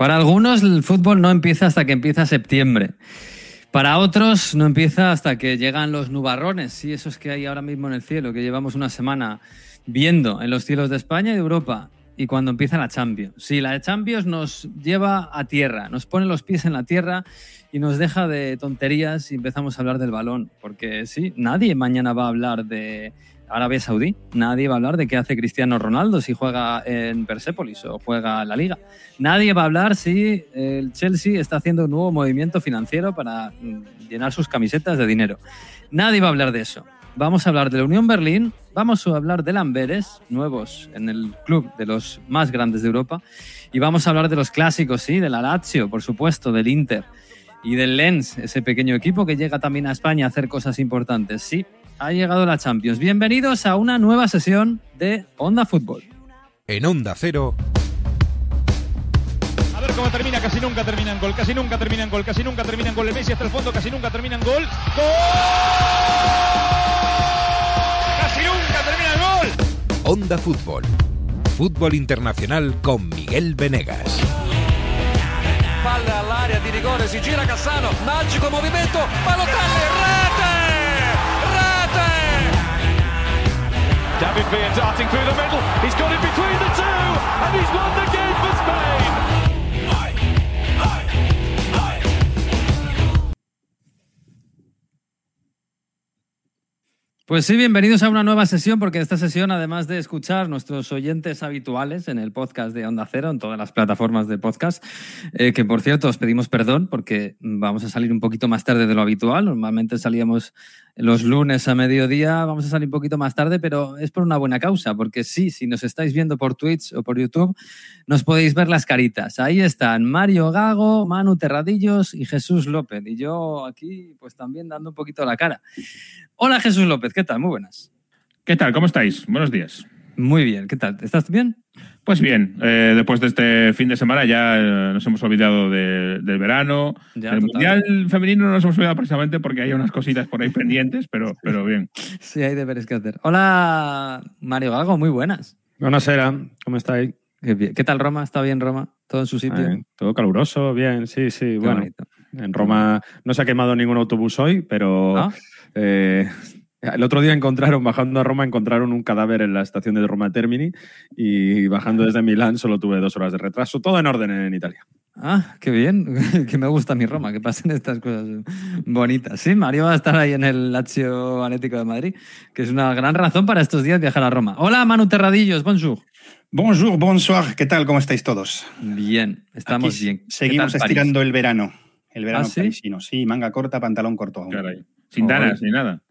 Para algunos el fútbol no empieza hasta que empieza septiembre. Para otros no empieza hasta que llegan los nubarrones, sí, esos que hay ahora mismo en el cielo, que llevamos una semana viendo en los cielos de España y de Europa. Y cuando empieza la Champions. Sí, la Champions nos lleva a tierra, nos pone los pies en la tierra y nos deja de tonterías y empezamos a hablar del balón. Porque sí, nadie mañana va a hablar de Arabia Saudí. Nadie va a hablar de qué hace Cristiano Ronaldo si juega en Persépolis o juega la Liga. Nadie va a hablar si el Chelsea está haciendo un nuevo movimiento financiero para mm, llenar sus camisetas de dinero. Nadie va a hablar de eso. Vamos a hablar de la Unión Berlín, vamos a hablar de Lamberes, nuevos en el club de los más grandes de Europa, y vamos a hablar de los clásicos, sí, de la Lazio, por supuesto, del Inter y del Lens, ese pequeño equipo que llega también a España a hacer cosas importantes. Sí, ha llegado la Champions. Bienvenidos a una nueva sesión de Onda Fútbol. En Onda Cero. A ver cómo termina, casi nunca termina en gol, casi nunca termina en gol, casi nunca termina en gol. El Messi hasta el fondo, casi nunca termina en gol. ¡Gol! ¡Casi nunca termina en gol! Onda Fútbol. Fútbol internacional con Miguel Venegas. Palla all'area di rigore, si gira Cassano, magico movimento, Balotelli, rete! David Villa darting through the middle. He's got it between the two, and he's won the game for Spain. Pues sí, bienvenidos a una nueva sesión, porque esta sesión, además de escuchar nuestros oyentes habituales en el podcast de Onda Cero, en todas las plataformas de podcast, eh, que por cierto os pedimos perdón porque vamos a salir un poquito más tarde de lo habitual. Normalmente salíamos los lunes a mediodía, vamos a salir un poquito más tarde, pero es por una buena causa, porque sí, si nos estáis viendo por Twitch o por YouTube, nos podéis ver las caritas. Ahí están Mario Gago, Manu Terradillos y Jesús López. Y yo aquí, pues también dando un poquito la cara. Hola Jesús López, ¿qué tal? Muy buenas. ¿Qué tal? ¿Cómo estáis? Buenos días. Muy bien, ¿qué tal? ¿Estás bien? Pues bien, eh, después de este fin de semana ya eh, nos hemos olvidado de- del verano. Ya, del total. Mundial femenino no nos hemos olvidado precisamente porque hay unas cositas por ahí pendientes, pero, pero bien. Sí, hay deberes que hacer. Hola Mario Gago, muy buenas. Buonasera, ¿cómo estáis? Qué. ¿Qué tal Roma? ¿Está bien Roma? ¿Todo en su sitio? Todo caluroso, bien, sí, sí. Qué bueno, bonito. en Roma no se ha quemado ningún autobús hoy, pero ¿Ah? eh, el otro día encontraron, bajando a Roma, encontraron un cadáver en la estación de Roma Termini y bajando desde Milán solo tuve dos horas de retraso. Todo en orden en Italia. Ah, qué bien, que me gusta mi Roma, que pasen estas cosas bonitas. Sí, Mario va a estar ahí en el Lazio Atlético de Madrid, que es una gran razón para estos días viajar a Roma. Hola Manu Terradillos, bonjour. Bonjour, bonsoir, ¿qué tal? ¿Cómo estáis todos? Bien, estamos Aquí bien. ¿Qué Seguimos tal París? estirando el verano. El verano ¿Ah, sí? parisino. Sí, manga corta, pantalón corto. aún. Caray. Sin danas ni nada.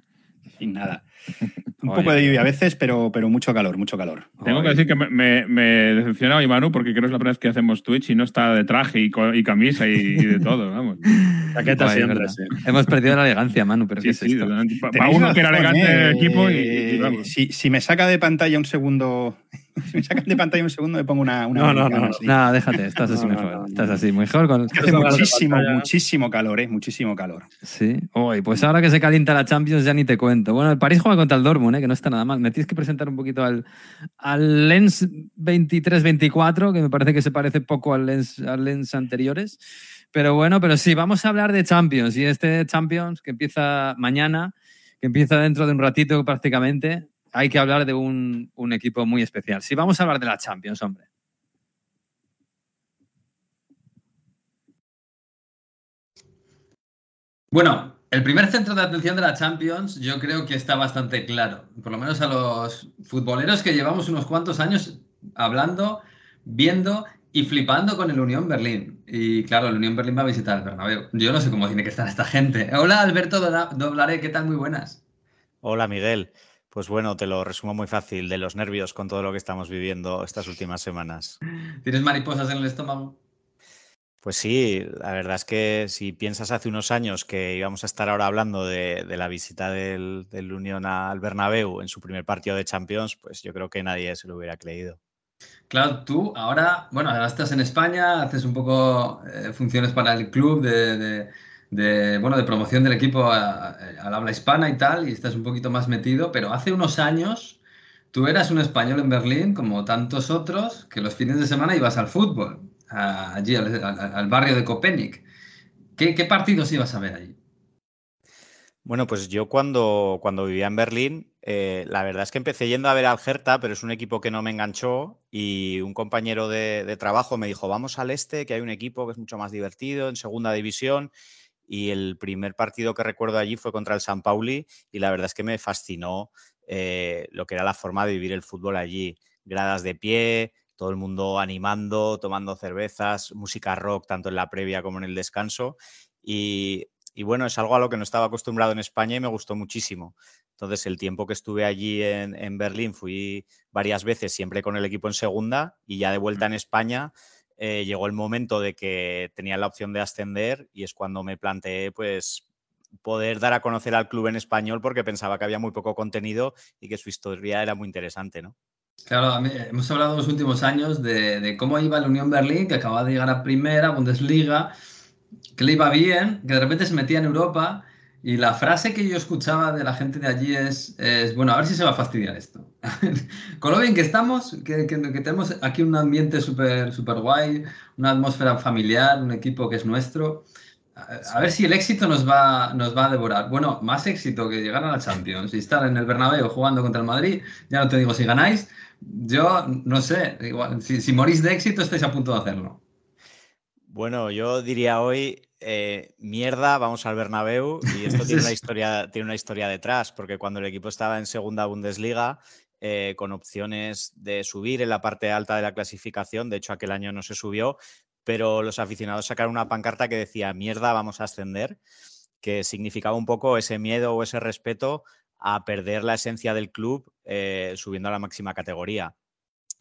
Sin nada. Un Oye. poco de lluvia a veces, pero, pero mucho calor, mucho calor. Tengo que decir que me, me, me decepcionaba Imanu porque creo que es la primera vez que hacemos Twitch y no está de traje y, camisa y, y de todo, vamos. Chaqueta Guay, siempre, sí. Hemos perdido la elegancia, Manu, pero ¿qué Sí, es sí, esto? para uno que era elegante ¿eh? del equipo y, y Eh, vamos. si, si me saca de pantalla un segundo, si me sacan de pantalla un segundo, me pongo una. una No, no, no. así. Nada, déjate, estás así No, no, mejor. no, no. Estás así mejor. Con... Es que hace muchísimo, muchísimo calor, ¿eh? Muchísimo calor. Sí. Uy, pues ahora que se calienta la Champions ya ni te cuento. Bueno, el París juega contra el Dortmund, ¿eh? que no está nada mal. Me tienes que presentar un poquito al, al Lens 23-24, que me parece que se parece poco al Lens, al Lens anteriores. Pero bueno, pero sí, vamos a hablar de Champions. Y este Champions que empieza mañana, que empieza dentro de un ratito prácticamente, hay que hablar de un, un equipo muy especial. Sí, vamos a hablar de la Champions, hombre. Bueno, el primer centro de atención de la Champions yo creo que está bastante claro. Por lo menos a los futboleros que llevamos unos cuantos años hablando, viendo y flipando con el Unión Berlín. Y claro, el Unión Berlín va a visitar el Bernabéu. Yo no sé cómo tiene que estar esta gente. Hola Alberto Dobla- Doblaré, ¿qué tal? Muy buenas. Hola Miguel. Pues bueno, te lo resumo muy fácil, de los nervios con todo lo que estamos viviendo estas últimas semanas. ¿Tienes mariposas en el estómago? Pues sí, la verdad es que si piensas hace unos años que íbamos a estar ahora hablando de, de la visita del, del Unión al Bernabéu en su primer partido de Champions, pues yo creo que nadie se lo hubiera creído. Claro, tú ahora, bueno, ahora estás en España, haces un poco eh, funciones para el club de, de- de, bueno, de promoción del equipo al habla hispana y tal, y estás un poquito más metido, pero hace unos años tú eras un español en Berlín, como tantos otros, que los fines de semana ibas al fútbol. allí al, barrio de Copenhague. ¿Qué, partidos ibas a ver allí? Bueno, pues yo cuando, cuando vivía en Berlín, eh, la verdad es que empecé yendo a ver al Hertha, pero es un equipo que no me enganchó y un compañero de trabajo me dijo, vamos al este, que hay un equipo que es mucho más divertido, en segunda división. Y el primer partido que recuerdo allí fue contra el San Pauli y la verdad es que me fascinó eh, lo que era la forma de vivir el fútbol allí. Gradas de pie, todo el mundo animando, tomando cervezas, música rock tanto en la previa como en el descanso. Y, y bueno, es algo a lo que no estaba acostumbrado en España y me gustó muchísimo. Entonces, el tiempo que estuve allí en, en Berlín fui varias veces, siempre con el equipo en segunda y ya de vuelta en España eh, llegó el momento de que tenía la opción de ascender y es cuando me planteé pues poder dar a conocer al club en español porque pensaba que había muy poco contenido y que su historia era muy interesante, ¿no? Claro, mí- hemos hablado los últimos años de, de cómo iba la Unión Berlín, que acababa de llegar a primera, Bundesliga, que le iba bien, que de repente se metía en Europa. Y la frase que yo escuchaba de la gente de allí es, bueno, a ver si se va a fastidiar esto. Con lo bien que estamos, que, tenemos aquí un ambiente súper súper guay, una atmósfera familiar, un equipo que es nuestro. A, ver si el éxito nos va, nos va a devorar. Bueno, más éxito que llegar a la Champions y estar en el Bernabéu jugando contra el Madrid. Ya no te digo si ganáis. Yo no sé, si, si morís de éxito estáis a punto de hacerlo. Bueno, yo diría hoy, eh, mierda, vamos al Bernabéu y esto tiene una historia, tiene una historia detrás, porque cuando el equipo estaba en segunda Bundesliga, eh, con opciones de subir en la parte alta de la clasificación, de hecho aquel año no se subió, pero los aficionados sacaron una pancarta que decía, mierda, vamos a ascender, que significaba un poco ese miedo o ese respeto a perder la esencia del club eh, subiendo a la máxima categoría.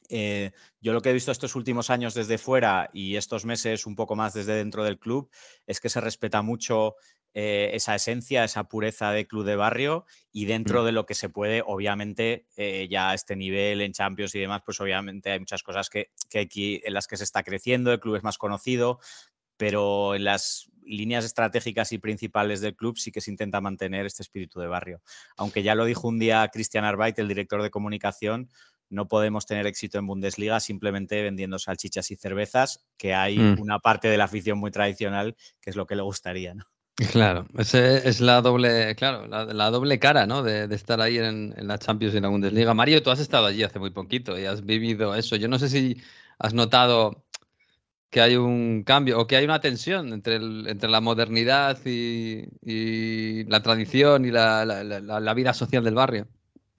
Eh, yo lo que he visto estos últimos años desde fuera y estos meses un poco más desde dentro del club es que se respeta mucho eh, esa esencia, esa pureza de club de barrio y dentro de lo que se puede, obviamente, eh, ya a este nivel en Champions y demás, pues obviamente hay muchas cosas que, que aquí en las que se está creciendo, el club es más conocido, pero en las líneas estratégicas y principales del club sí que se intenta mantener este espíritu de barrio. Aunque ya lo dijo un día Christian Arbeit, el director de comunicación, no podemos tener éxito en Bundesliga simplemente vendiendo salchichas y cervezas, que hay Mm. una parte de la afición muy tradicional que es lo que le gustaría, ¿no? Claro, ese es la doble, claro, la, la doble cara, ¿no? De, de estar ahí en, en la Champions y en la Bundesliga. Mario, tú has estado allí hace muy poquito y has vivido eso. Yo no sé si has notado que hay un cambio o que hay una tensión entre, el- entre la modernidad y, y la tradición y la, la- la- la vida social del barrio.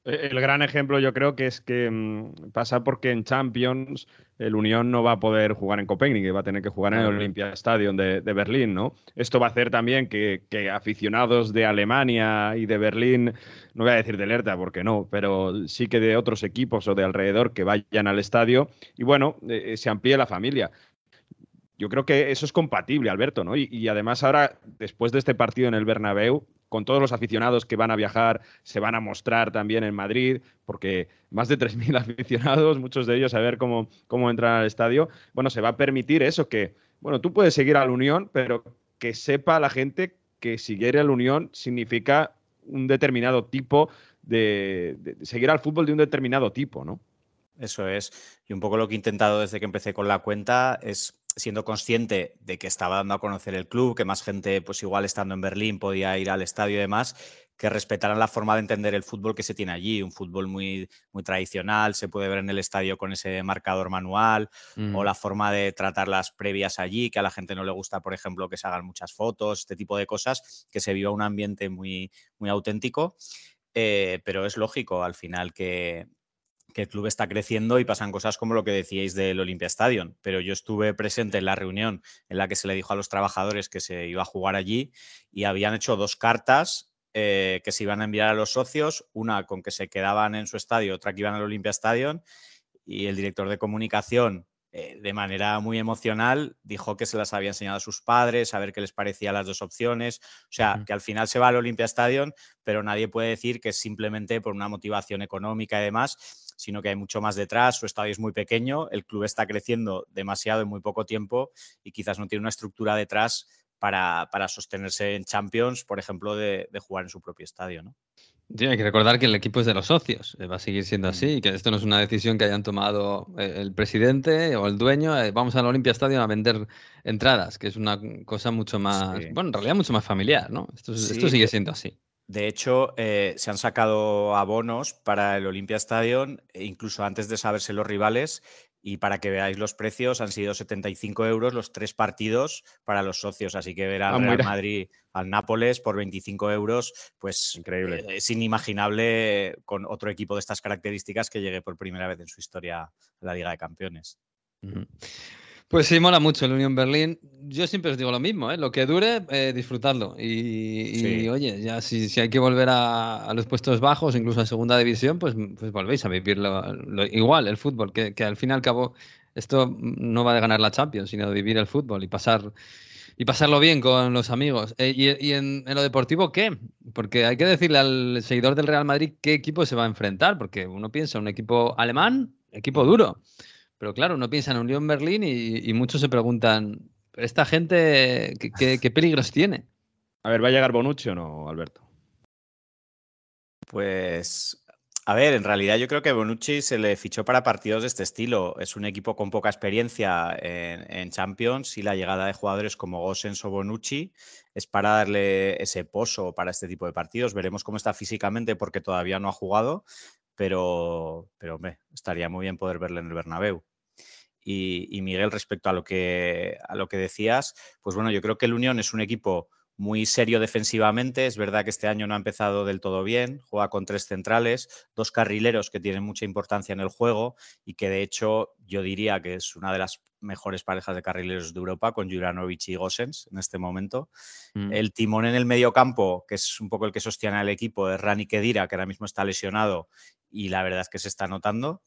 Eh, El gran ejemplo yo creo que es que mm, pasa porque en Champions el Unión no va a poder jugar en Copenhague, va a tener que jugar en el. Olympia Stadium de, de Berlín, ¿no? Esto va a hacer también que, que aficionados de Alemania y de Berlín, no voy a decir de Lerta porque no, pero sí que de otros equipos o de alrededor que vayan al estadio y bueno, eh, se amplíe la familia. Yo creo que eso es compatible, Alberto, ¿no? Y, y además ahora, después de este partido en el Bernabéu, con todos los aficionados que van a viajar, se van a mostrar también en Madrid, porque más de 3.000 aficionados, muchos de ellos a ver cómo, cómo entran al estadio, bueno, se va a permitir eso, que, bueno, tú puedes seguir a la Unión, pero que sepa la gente que seguir a la Unión significa un determinado tipo de, de seguir al fútbol de un determinado tipo, ¿no? Eso es. Y un poco lo que he intentado desde que empecé con la cuenta es siendo consciente de que estaba dando a conocer el club, que más gente, pues igual estando en Berlín, podía ir al estadio y demás, que respetaran la forma de entender el fútbol que se tiene allí, un fútbol muy, muy tradicional, se puede ver en el estadio con ese marcador manual, Mm. o la forma de tratar las previas allí, que a la gente no le gusta, por ejemplo, que se hagan muchas fotos, este tipo de cosas, que se viva un ambiente muy, muy auténtico. Eh, pero es lógico al final que, que el club está creciendo y pasan cosas como lo que decíais del Olympia Stadium. Pero yo estuve presente en la reunión en la que se le dijo a los trabajadores que se iba a jugar allí y habían hecho dos cartas eh, que se iban a enviar a los socios, una con que se quedaban en su estadio, otra que iban al Olympia Stadium y el director de comunicación eh, de manera muy emocional dijo que se las había enseñado a sus padres, a ver qué les parecían las dos opciones. O sea, que al final se va al Olympia Stadium, pero nadie puede decir que es simplemente por una motivación económica y demás, sino que hay mucho más detrás. Su estadio es muy pequeño, el club está creciendo demasiado en muy poco tiempo y quizás no tiene una estructura detrás para, para sostenerse en Champions, por ejemplo, de, de jugar en su propio estadio. ¿no? Sí, hay que recordar que el equipo es de los socios, eh, va a seguir siendo así, y que esto no es una decisión que hayan tomado eh, el presidente o el dueño, eh, vamos al Olympia Stadium a vender entradas, que es una cosa mucho más, Sí. bueno, en realidad mucho más familiar, ¿no? Esto, es- esto sigue siendo así. De hecho, eh, se han sacado abonos para el Olympia Stadium, e incluso antes de saberse los rivales, y para que veáis los precios, han sido 75 euros los tres partidos para los socios. Así que ver al Ah, Real mira. Madrid, al Nápoles por 25 euros, pues Increíble. eh, es inimaginable con otro equipo de estas características que llegue por primera vez en su historia a la Liga de Campeones. Pues sí, mola mucho el Unión Berlín. Yo siempre os digo lo mismo, ¿eh? lo que dure, eh, disfrutarlo. Y, y, Sí. oye, ya si, si hay que volver a, a los puestos bajos, incluso a segunda división, pues, pues volvéis a vivir lo- lo- igual el fútbol, que, que al fin y al cabo esto no va de ganar la Champions, sino de vivir el fútbol y pasar y pasarlo bien con los amigos. Eh, y y en, en lo deportivo, ¿qué? Porque hay que decirle al seguidor del Real Madrid qué equipo se va a enfrentar, porque uno piensa un equipo alemán, equipo duro. Pero claro, uno piensa en Unión Berlín y, y muchos se preguntan, ¿pero esta gente qué, qué- qué peligros tiene? A ver, ¿va a llegar Bonucci o no, Alberto? Pues, a ver, en realidad yo creo que Bonucci se le fichó para partidos de este estilo. Es un equipo con poca experiencia en, en Champions y la llegada de jugadores como Gosens o Bonucci es para darle ese pozo para este tipo de partidos. Veremos cómo está físicamente porque todavía no ha jugado, pero, pero hombre, estaría muy bien poder verle en el Bernabéu. Y, y Miguel, respecto a lo, que, a lo que decías, pues bueno, yo creo que el Unión es un equipo muy serio defensivamente. Es verdad que este año no ha empezado del todo bien. Juega con tres centrales, dos carrileros que tienen mucha importancia en el juego y que de hecho yo diría que es una de las mejores parejas de carrileros de Europa con Juranovic y Gosens en este momento. Mm. El timón en el medio campo, que es un poco el que sostiene al equipo, es Rani Kedira, que ahora mismo está lesionado y la verdad es que se está notando.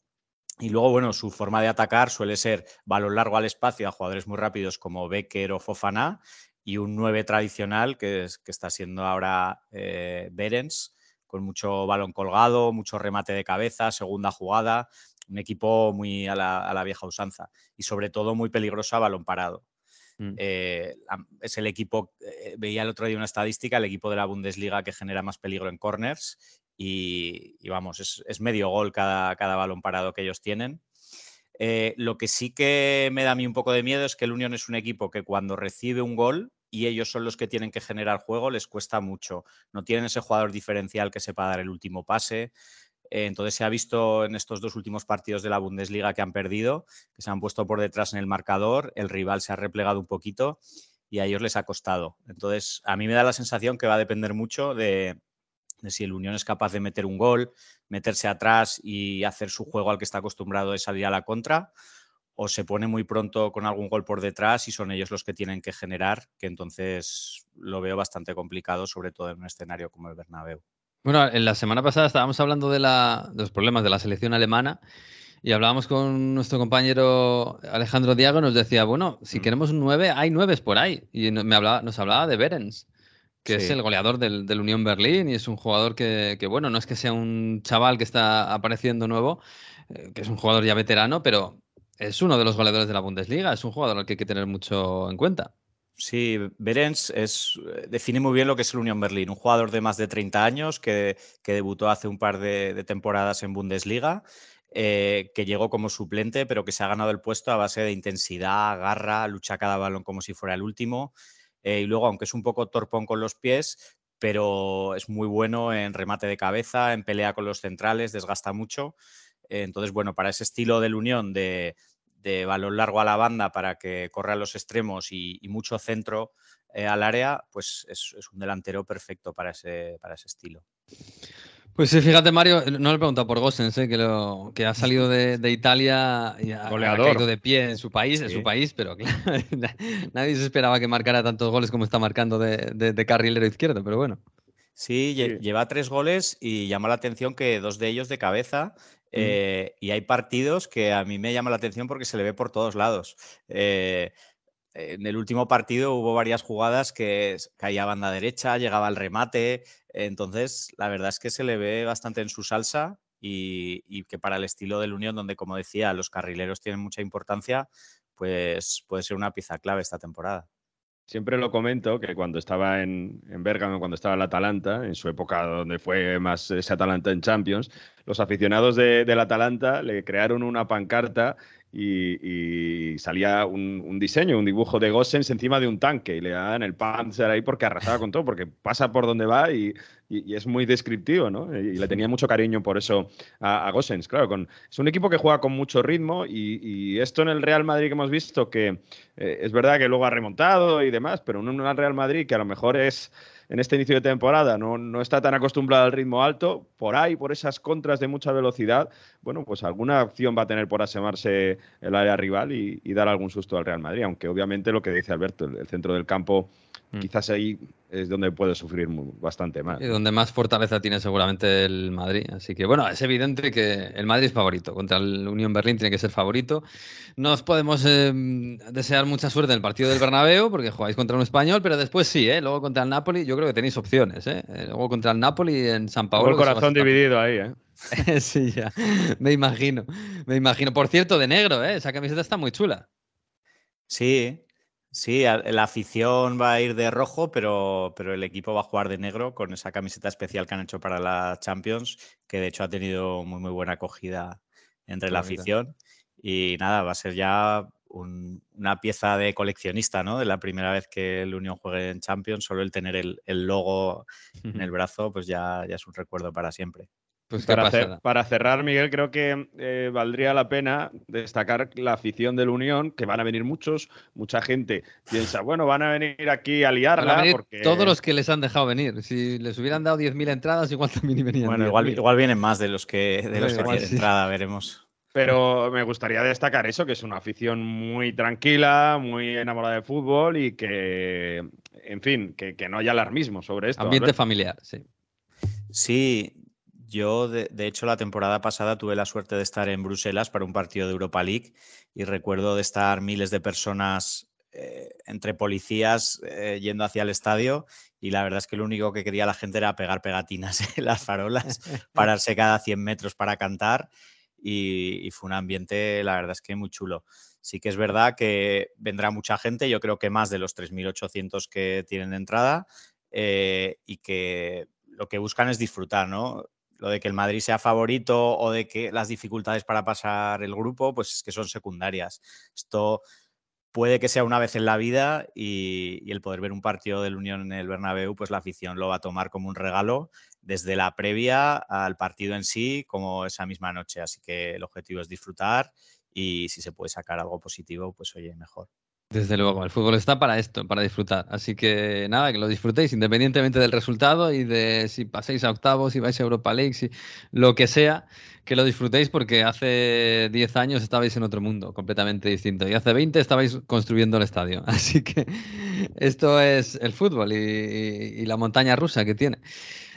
Y luego, bueno, su forma de atacar suele ser balón largo al espacio a jugadores muy rápidos como Becker o Fofana y un 9 tradicional que, es, que está siendo ahora eh, Berens, con mucho balón colgado, mucho remate de cabeza, segunda jugada, un equipo muy a la, a la vieja usanza y sobre todo muy peligroso a balón parado. Mm. Eh, es el equipo, eh, veía el otro día una estadística, el equipo de la Bundesliga que genera más peligro en corners y, vamos, es, es medio gol cada, cada balón parado que ellos tienen. Eh, lo que sí que me da a mí un poco de miedo es que el Unión es un equipo que cuando recibe un gol y ellos son los que tienen que generar juego, les cuesta mucho. No tienen ese jugador diferencial que sepa dar el último pase. Eh, entonces se ha visto en estos dos últimos partidos de la Bundesliga que han perdido, que se han puesto por detrás en el marcador, el rival se ha replegado un poquito y a ellos les ha costado. Entonces a mí me da la sensación que va a depender mucho de, de si el Unión es capaz de meter un gol, meterse atrás y hacer su juego al que está acostumbrado de salir a la contra, o se pone muy pronto con algún gol por detrás y son ellos los que tienen que generar, que entonces lo veo bastante complicado, sobre todo en un escenario como el Bernabéu. Bueno, en la semana pasada estábamos hablando de, la- de los problemas de la selección alemana y hablábamos con nuestro compañero Alejandro Diago y nos decía, bueno, si Mm. queremos un 9, hay 9 por ahí. Y me hablaba, nos hablaba de Berens, que es el goleador del, del Unión Berlín y es un jugador que, que, bueno, no es que sea un chaval que está apareciendo nuevo, eh, que es un jugador ya veterano, pero es uno de los goleadores de la Bundesliga, es un jugador al que hay que tener mucho en cuenta. Sí, Berens es, eh, define muy bien lo que es el Unión Berlín, un jugador de más de 30 años que, que debutó hace un par de, de temporadas en Bundesliga, eh, que llegó como suplente, pero que se ha ganado el puesto a base de intensidad, garra, lucha cada balón como si fuera el último. Eh, y luego, aunque es un poco torpón con los pies, pero es muy bueno en remate de cabeza, en pelea con los centrales, desgasta mucho. Entonces, bueno, para ese estilo del Unión de, de balón largo a la banda para que corra a los extremos y, y mucho centro eh, al área, pues es, es un delantero perfecto para ese, para ese estilo. Pues sí, fíjate, Mario, no le he preguntado por Gosens, eh, que, lo, que ha salido de, de Italia y ha, ha Goleador. caído de pie en su país, en su país, pero claro, na- nadie se esperaba que marcara tantos goles como está marcando de, de- de carrilero izquierdo, pero bueno. Sí, lle- Sí. lleva tres goles y llama la atención que dos de ellos de cabeza. eh, y hay partidos que a mí me llama la atención porque se le ve por todos lados. Eh, en el último partido hubo varias jugadas que caía a banda derecha, llegaba al remate. Entonces, la verdad es que se le ve bastante en su salsa y, que para el estilo del Unión, donde, como decía, los carrileros tienen mucha importancia, pues puede ser una pieza clave esta temporada. Siempre lo comento que cuando estaba en, en Bergamo, cuando estaba en la Atalanta, en su época donde fue más ese Atalanta en Champions, los aficionados de, del Atalanta le crearon una pancarta y, salía un, diseño, un dibujo de Gossens encima de un tanque y le daban el Panzer ahí porque arrasaba con todo, porque pasa por donde va y, y, es muy descriptivo, ¿no? Y le tenía mucho cariño por eso a, a Gossens, claro. Con, es un equipo que juega con mucho ritmo y, esto en el Real Madrid que hemos visto, que eh, es verdad que luego ha remontado y demás, pero en un Real Madrid que a lo mejor es en este inicio de temporada no, no está tan acostumbrado al ritmo alto, por ahí, por esas contras de mucha velocidad, bueno, pues alguna opción va a tener por asemarse el área rival y, y dar algún susto al Real Madrid, aunque obviamente lo que dice Alberto, el, el centro del campo mm. quizás ahí es donde puede sufrir bastante más. Y donde más fortaleza tiene seguramente el Madrid. Así que bueno, es evidente que el Madrid es favorito. Contra el Unión Berlín tiene que ser favorito. No os podemos eh, desear mucha suerte en el partido del Bernabéu porque jugáis contra un español, pero después sí, ¿eh? Luego contra el Napoli yo creo que tenéis opciones, ¿eh? Luego contra el Napoli en San Paulo. el corazón dividido ahí, ¿eh? sí, ya. Me imagino. Me imagino. Por cierto, de negro, ¿eh? Esa camiseta está muy chula. Sí, Sí, la afición va a ir de rojo, pero, pero, el equipo va a jugar de negro con esa camiseta especial que han hecho para la Champions, que de hecho ha tenido muy, muy buena acogida entre la afición. Y nada, va a ser ya un, una pieza de coleccionista, ¿no? De la primera vez que el Unión juegue en Champions, solo el tener el, el logo en el brazo, pues ya, ya es un recuerdo para siempre. Pues para, cer para, cerrar, Miguel, creo que eh, valdría la pena destacar la afición del Unión, que van a venir muchos, mucha gente piensa, bueno, van a venir aquí a liarla. A venir porque... Todos los que les han dejado venir. Si les hubieran dado 10.000 entradas, igual también venían. Bueno, igual, igual, vienen más de los que, de los que tienen sí. entrada, veremos. Pero me gustaría destacar eso, que es una afición muy tranquila, muy enamorada del fútbol y que, en fin, que, que no haya alarmismo sobre esto. Ambiente familiar, sí. Sí, yo, de, de, hecho, la temporada pasada tuve la suerte de estar en Bruselas para un partido de Europa League y recuerdo de estar miles de personas eh, entre policías eh, yendo hacia el estadio y la verdad es que lo único que quería la gente era pegar pegatinas en las farolas, pararse cada 100 metros para cantar y, fue un ambiente, la verdad es que muy chulo. Sí que es verdad que vendrá mucha gente, yo creo que más de los 3.800 que tienen de entrada eh, y que lo que buscan es disfrutar, ¿no? lo de que el Madrid sea favorito o de que las dificultades para pasar el grupo, pues es que son secundarias. Esto puede que sea una vez en la vida y, y, el poder ver un partido del Unión en el Bernabéu, pues la afición lo va a tomar como un regalo desde la previa al partido en sí, como esa misma noche. Así que el objetivo es disfrutar y si se puede sacar algo positivo, pues oye, mejor. Desde luego, el fútbol está para esto, para disfrutar. Así que nada, que lo disfrutéis independientemente del resultado y de si paséis a octavos, si vais a Europa League, si lo que sea, que lo disfrutéis porque hace 10 años estabais en otro mundo completamente distinto y hace 20 estabais construyendo el estadio. Así que esto es el fútbol y, y, y la montaña rusa que tiene.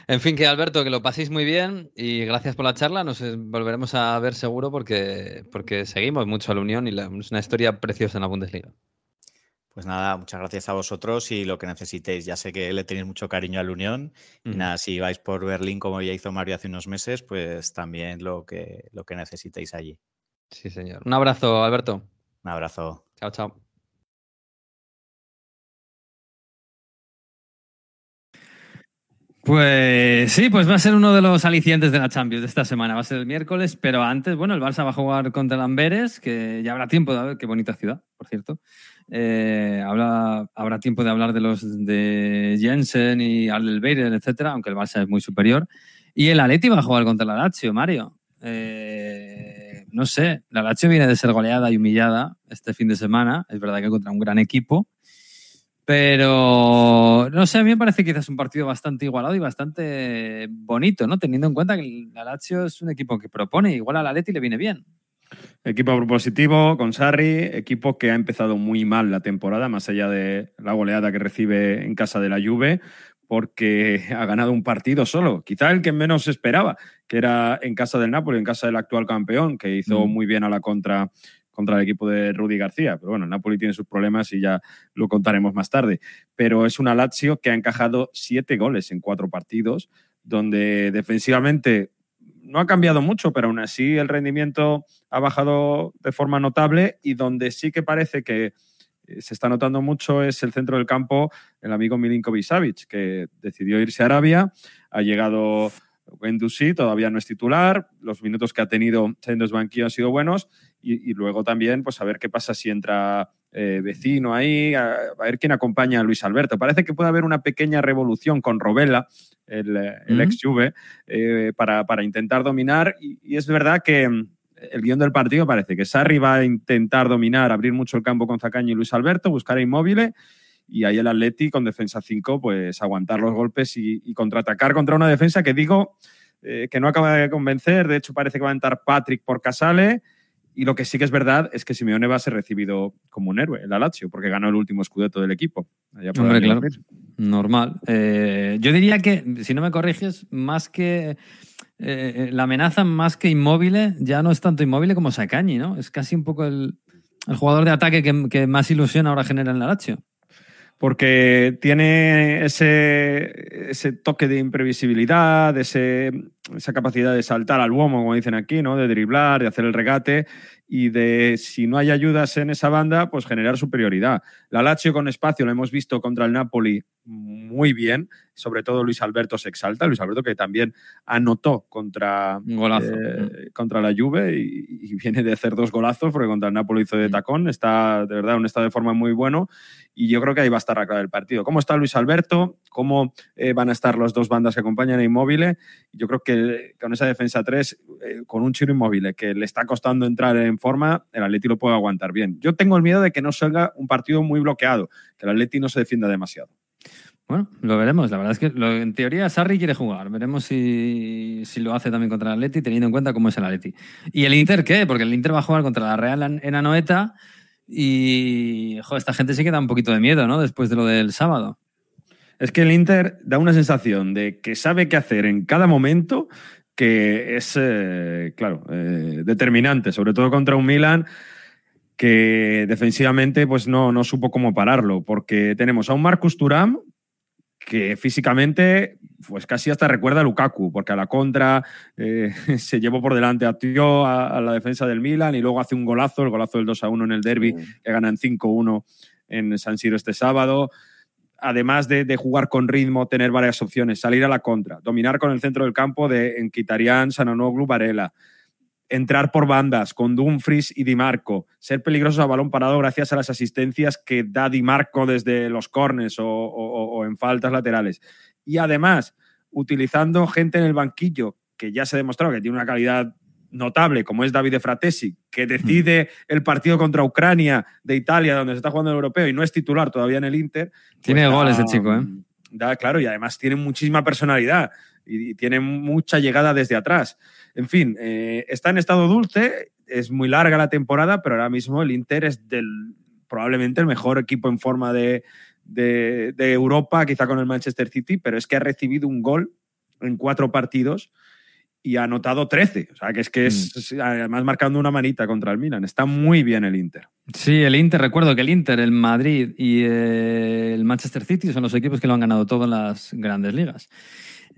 En fin, que Alberto, que lo paséis muy bien y gracias por la charla. Nos volveremos a ver seguro porque, porque seguimos mucho a la Unión y la, es una historia preciosa en la Bundesliga. Pues nada, muchas gracias a vosotros y lo que necesitéis. Ya sé que le tenéis mucho cariño a la Unión. Mm. Y nada, si vais por Berlín como ya hizo Mario hace unos meses, pues también lo que, lo que necesitéis allí. Sí, señor. Un abrazo, Alberto. Un abrazo. Chao, chao. Pues sí, pues va a ser uno de los alicientes de la Champions de esta semana. Va a ser el miércoles, pero antes, bueno, el Barça va a jugar contra el Amberes, que ya habrá tiempo de qué bonita ciudad, por cierto. Eh, habrá, habrá tiempo de hablar de los de Jensen y Aldelbeiren, etcétera, aunque el Barça es muy superior. Y el Atleti va a jugar contra el Lazio, Mario. Eh, no sé, la Lazio viene de ser goleada y humillada este fin de semana. Es verdad que contra un gran equipo. Pero no sé, a mí me parece quizás un partido bastante igualado y bastante bonito, ¿no? Teniendo en cuenta que el Lazio es un equipo que propone, igual al Atleti le viene bien. Equipo propositivo con Sarri, equipo que ha empezado muy mal la temporada, más allá de la goleada que recibe en casa de la Juve, porque ha ganado un partido solo, quizá el que menos esperaba, que era en casa del Napoli, en casa del actual campeón, que hizo mm. muy bien a la contra contra el equipo de Rudy García. Pero bueno, Napoli tiene sus problemas y ya lo contaremos más tarde. Pero es una Lazio que ha encajado siete goles en cuatro partidos, donde defensivamente no ha cambiado mucho, pero aún así el rendimiento ha bajado de forma notable y donde sí que parece que eh, se está notando mucho es el centro del campo, el amigo Milinkovic Savic, que decidió irse a Arabia, ha llegado Wendusi, todavía no es titular, los minutos que ha tenido siendo banquillo han sido buenos y, y, luego también pues a ver qué pasa si entra eh, vecino ahí, a, a, ver quién acompaña a Luis Alberto. Parece que puede haber una pequeña revolución con Robela, el, el ex Juve, eh, para, para, intentar dominar y, y, es verdad que mm, el guion del partido parece que Sarri va a intentar dominar, abrir mucho el campo con Zacaño y Luis Alberto, buscar a Inmóviles y ahí el Atleti con defensa 5, pues aguantar los golpes y, y, contraatacar contra una defensa que digo eh, que no acaba de convencer. De hecho, parece que va a entrar Patrick por Casale. Y lo que sí que es verdad es que Simeone va a ser recibido como un héroe, el Lazio, porque ganó el último escudeto del equipo. Hombre, claro. Normal. Eh, yo diría que, si no me corriges, más que eh, la amenaza, más que inmóvil, ya no es tanto inmóvil como Sacañi, ¿no? Es casi un poco el, el jugador de ataque que, que, más ilusión ahora genera en la Lazio porque tiene ese, ese toque de imprevisibilidad, ese, esa capacidad de saltar al uomo, como dicen aquí, ¿no? de driblar, de hacer el regate y de, si no hay ayudas en esa banda, pues generar superioridad. La Lazio con espacio lo hemos visto contra el Napoli muy bien, sobre todo Luis Alberto se exalta, Luis Alberto que también anotó contra, eh, contra la Juve y, y, viene de hacer dos golazos porque contra el Napoli hizo de tacón, está de verdad en un estado de forma muy bueno y yo creo que ahí va a estar la clave del partido. ¿Cómo está Luis Alberto? ¿Cómo eh, van a estar las dos bandas que acompañan a Inmóvil? Yo creo que con esa defensa 3, eh, con un Chiro Inmóvil que le está costando entrar en forma, el Atleti lo puede aguantar bien. Yo tengo el miedo de que no salga un partido muy bloqueado, que el Atleti no se defienda demasiado. Bueno, lo veremos. La verdad es que en teoría Sarri quiere jugar. Veremos si, si, lo hace también contra el Atleti, teniendo en cuenta cómo es el Atleti. ¿Y el Inter qué? Porque el Inter va a jugar contra la Real en, Anoeta y esta gente sí que da un poquito de miedo, ¿no? Después de lo del sábado. Es que el Inter da una sensación de que sabe qué hacer en cada momento que es, eh, claro, eh, determinante, sobre todo contra un Milan que defensivamente pues no, no supo cómo pararlo, porque tenemos a un Marcus Turam que físicamente pues casi hasta recuerda a Lukaku, porque a la contra eh, se llevó por delante a Tío, a, a, la defensa del Milan y luego hace un golazo, el golazo del 2 a 1 en el derby, que ganan 5-1 en San Siro este sábado. Además de, de, jugar con ritmo, tener varias opciones, salir a la contra, dominar con el centro del campo de Enquitarian, Sananoglu, Varela, entrar por bandas con Dumfries y Di Marco, ser peligrosos a balón parado gracias a las asistencias que da Di Marco desde los cornes o, o, o en faltas laterales. Y además, utilizando gente en el banquillo que ya se ha demostrado que tiene una calidad notable, como es Davide Fratesi, que decide el partido contra Ucrania de Italia, donde se está jugando el europeo y no es titular todavía en el Inter. Tiene pues goles el chico, ¿eh? Da, claro, y además tiene muchísima personalidad y, tiene mucha llegada desde atrás. En fin, eh, está en estado dulce, es muy larga la temporada, pero ahora mismo el Inter es del, probablemente el mejor equipo en forma de, de, de, Europa, quizá con el Manchester City, pero es que ha recibido un gol en cuatro partidos y ha anotado 13. O sea, que es que es, mm. además marcando una manita contra el Milan. Está muy bien el Inter. Sí, el Inter, recuerdo que el Inter, el Madrid y el Manchester City son los equipos que lo han ganado todas las grandes ligas.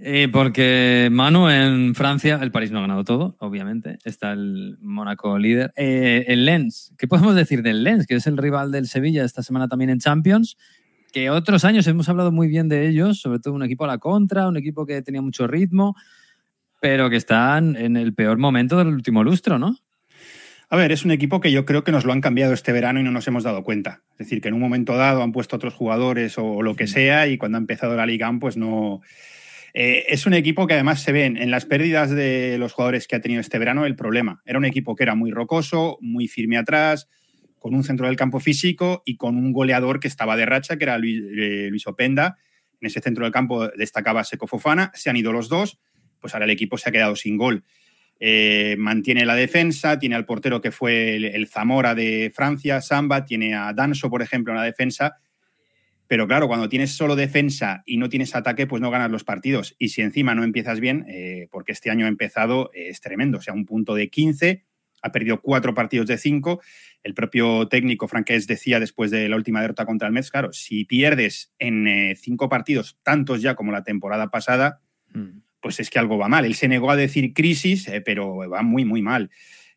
Eh, porque Manu en Francia, el París no ha ganado todo, obviamente. Está el Mónaco líder. Eh, el Lens, ¿qué podemos decir del Lens? Que es el rival del Sevilla esta semana también en Champions. Que otros años hemos hablado muy bien de ellos, sobre todo un equipo a la contra, un equipo que tenía mucho ritmo, pero que están en el peor momento del último lustro, ¿no? A ver, es un equipo que yo creo que nos lo han cambiado este verano y no nos hemos dado cuenta. Es decir, que en un momento dado han puesto otros jugadores o lo que sea y cuando ha empezado la Liga pues no eh, es un equipo que además se ven en las pérdidas de los jugadores que ha tenido este verano el problema. Era un equipo que era muy rocoso, muy firme atrás, con un centro del campo físico y con un goleador que estaba de racha, que era Luis, eh, Luis Openda. En ese centro del campo destacaba Seco Fofana. Se han ido los dos, pues ahora el equipo se ha quedado sin gol. Eh, mantiene la defensa, tiene al portero que fue el, Zamora de Francia, Samba, tiene a Danso, por ejemplo, en la defensa, pero claro, cuando tienes solo defensa y no tienes ataque, pues no ganas los partidos. Y si encima no empiezas bien, eh, porque este año ha empezado, eh, es tremendo. O sea, un punto de 15, ha perdido cuatro partidos de cinco. El propio técnico Franqués decía después de la última derrota contra el Mets, claro, si pierdes en cinco partidos, tantos ya como la temporada pasada, mm. Pues es que algo va mal. Él se negó a decir crisis, eh, pero va muy, muy mal.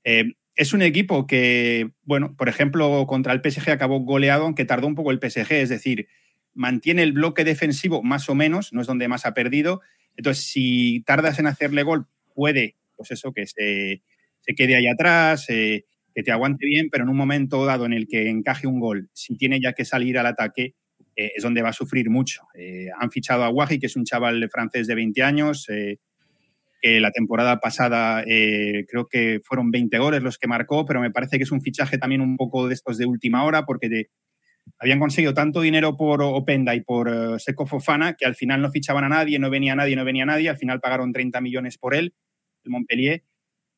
Eh, es un equipo que, bueno, por ejemplo, contra el PSG acabó goleado, aunque tardó un poco el PSG, es decir, mantiene el bloque defensivo más o menos, no es donde más ha perdido. Entonces, si tardas en hacerle gol, puede, pues eso, que se, se quede ahí atrás, eh, que te aguante bien, pero en un momento dado en el que encaje un gol, si tiene ya que salir al ataque, eh, es donde va a sufrir mucho. Eh, han fichado a Wahi, que es un chaval francés de 20 años, eh, que la temporada pasada creo que fueron 20 goles los que marcó, pero me parece que es un fichaje también un poco de estos de última hora, porque de, habían conseguido tanto dinero por Openda y por Seco Fofana que al final no fichaban a nadie, no venía nadie, no venía nadie, al final pagaron 30 millones por él, el Montpellier,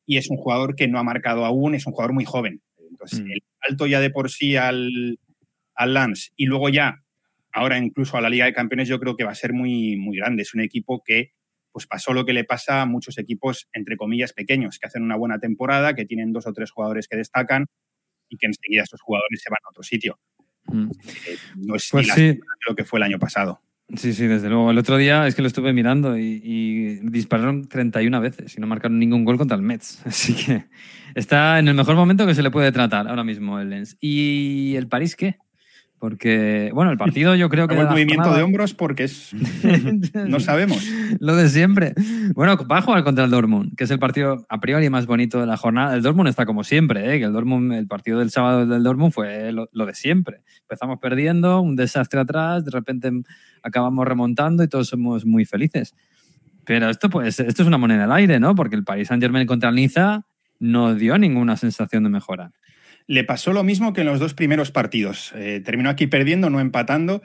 y es un jugador que no ha marcado aún, es un jugador muy joven. Entonces, Mm. el alto ya de por sí al, al Lance y luego ya, ahora incluso a la Liga de Campeones, yo creo que va a ser muy, muy grande. Es un equipo que pues pasó lo que le pasa a muchos equipos, entre comillas, pequeños, que hacen una buena temporada, que tienen dos o tres jugadores que destacan y que enseguida estos jugadores se van a otro sitio. Mm. Eh, no es Pues sí. lo que fue el año pasado. Sí, sí, desde luego. El otro día es que lo estuve mirando y, y dispararon 31 veces y no marcaron ningún gol contra el Mets. Así que está en el mejor momento que se le puede tratar ahora mismo el Lens. ¿Y el París qué? Porque, bueno, el partido yo creo que... El movimiento de hombros porque es, no sabemos. Lo de siempre. Bueno, va a jugar contra el Dortmund, que es el partido a priori más bonito de la jornada. El Dortmund está como siempre, ¿eh? que el Dortmund, el partido del sábado del Dortmund fue lo, lo de siempre. Empezamos perdiendo, un desastre atrás, de repente acabamos remontando y todos somos muy felices. Pero esto, pues, esto es una moneda al aire, ¿no? Porque el Paris Saint Germain contra el Niza no dio ninguna sensación de mejora. Le pasó lo mismo que en los dos primeros partidos. Eh, terminó aquí perdiendo, no empatando,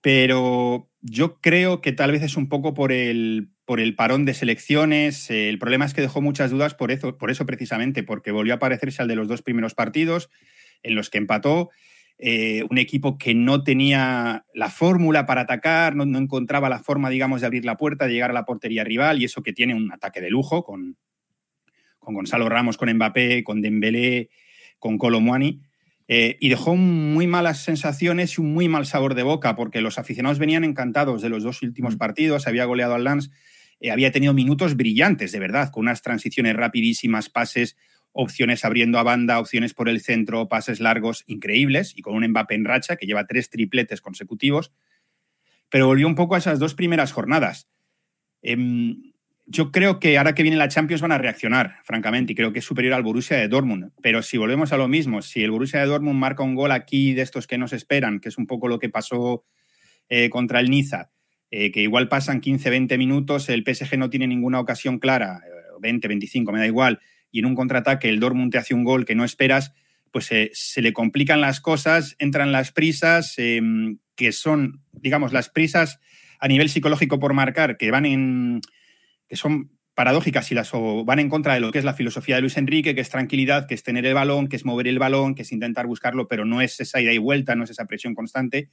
pero yo creo que tal vez es un poco por el, por el parón de selecciones. Eh, el problema es que dejó muchas dudas por eso, por eso precisamente, porque volvió a parecerse al de los dos primeros partidos, en los que empató. Eh, un equipo que no tenía la fórmula para atacar, no, no encontraba la forma, digamos, de abrir la puerta, de llegar a la portería rival, y eso que tiene un ataque de lujo con, con Gonzalo Ramos, con Mbappé, con Dembélé, con Colomwani. Eh, y dejó muy malas sensaciones y un muy mal sabor de boca, porque los aficionados venían encantados de los dos últimos partidos, había goleado al Lens, eh, había tenido minutos brillantes, de verdad, con unas transiciones rapidísimas, pases, opciones abriendo a banda, opciones por el centro, pases largos increíbles, y con un Mbappé en racha que lleva tres tripletes consecutivos, pero volvió un poco a esas dos primeras jornadas. Em, yo creo que ahora que viene la Champions van a reaccionar, francamente, y creo que es superior al Borussia de Dortmund. Pero si volvemos a lo mismo, si el Borussia de Dortmund marca un gol aquí de estos que nos esperan, que es un poco lo que pasó eh, contra el Niza, eh, que igual pasan 15, 20 minutos, el PSG no tiene ninguna ocasión clara, eh, 20, 25, me da igual, y en un contraataque el Dortmund te hace un gol que no esperas, pues eh, se le complican las cosas, entran las prisas, eh, que son, digamos, las prisas a nivel psicológico por marcar, que van en que son paradójicas y las o van en contra de lo que es la filosofía de Luis Enrique, que es tranquilidad, que es tener el balón, que es mover el balón, que es intentar buscarlo, pero no es esa ida y vuelta, no es esa presión constante.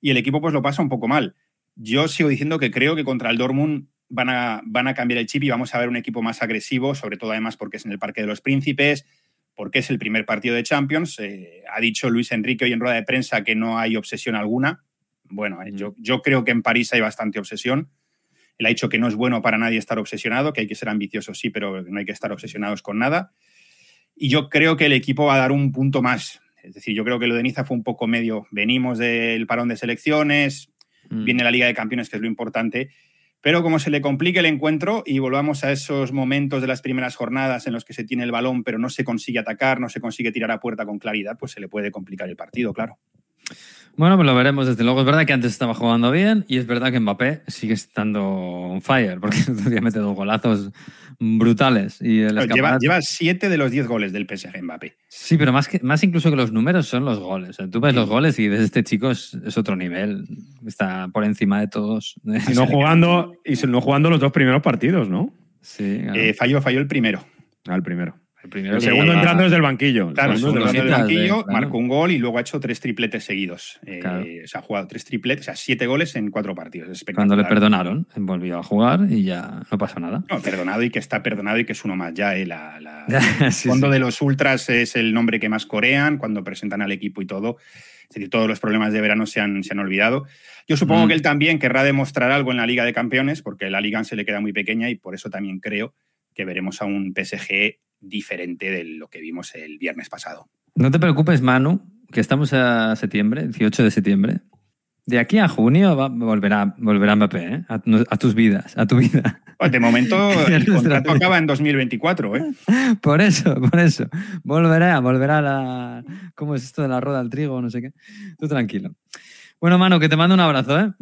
Y el equipo pues lo pasa un poco mal. Yo sigo diciendo que creo que contra el Dortmund van a, van a cambiar el chip y vamos a ver un equipo más agresivo, sobre todo además porque es en el Parque de los Príncipes, porque es el primer partido de Champions. Eh, ha dicho Luis Enrique hoy en rueda de prensa que no hay obsesión alguna. Bueno, eh, yo, yo creo que en París hay bastante obsesión. Él ha dicho que no es bueno para nadie estar obsesionado, que hay que ser ambicioso, sí, pero no hay que estar obsesionados con nada. Y yo creo que el equipo va a dar un punto más. Es decir, yo creo que lo de Niza fue un poco medio. Venimos del parón de selecciones, Mm. viene la Liga de Campeones, que es lo importante. Pero como se le complique el encuentro y volvamos a esos momentos de las primeras jornadas en los que se tiene el balón, pero no se consigue atacar, no se consigue tirar a puerta con claridad, pues se le puede complicar el partido, claro. Bueno, pues lo veremos desde luego. Es verdad que antes estaba jugando bien y es verdad que Mbappé sigue estando on fire porque día mete dos golazos brutales. Y el Lleva, escaparate- lleva siete de los diez goles del PSG Mbappé. Sí, pero más, que, más incluso que los números son los goles. O sea, tú ves Sí. los goles y ves este chico es, es otro nivel. Está por encima de todos. Y no jugando, y no jugando los dos primeros partidos, ¿no? Sí, claro. Eh, falló, falló el primero. Al primero. El primero El que- segundo entrando desde el banquillo. El Claro, segundo segundo desde el del cositas de- banquillo, marcó un gol y luego ha hecho tres tripletes seguidos. Eh, Claro. O sea, ha jugado tres tripletes, o sea, siete goles en cuatro partidos. Es Cuando le perdonaron, volvió a jugar y ya no pasó nada. No, perdonado y que está perdonado y que es uno más ya. eh, la, la- Sí, el fondo sí. de los ultras es el nombre que más corean cuando presentan al equipo y todo. Es decir, todos los problemas de verano se han, se han olvidado. Yo supongo Mm. que él también querrá demostrar algo en la Liga de Campeones, porque la Liga se le queda muy pequeña y por eso también creo que veremos a un PSG diferente de lo que vimos el viernes pasado. No te preocupes, Manu, que estamos a septiembre, 18 de septiembre. De aquí a junio va- volverá, volverá Mbappé, ¿eh? a, a tus vidas, a tu vida. Pues de momento el contrato acaba en 2024, ¿eh? Por eso, por eso. Volverá, volverá la. ¿Cómo es esto de la rueda al trigo? No sé qué. Tú tranquilo. Bueno, mano, que te mando un abrazo, ¿eh?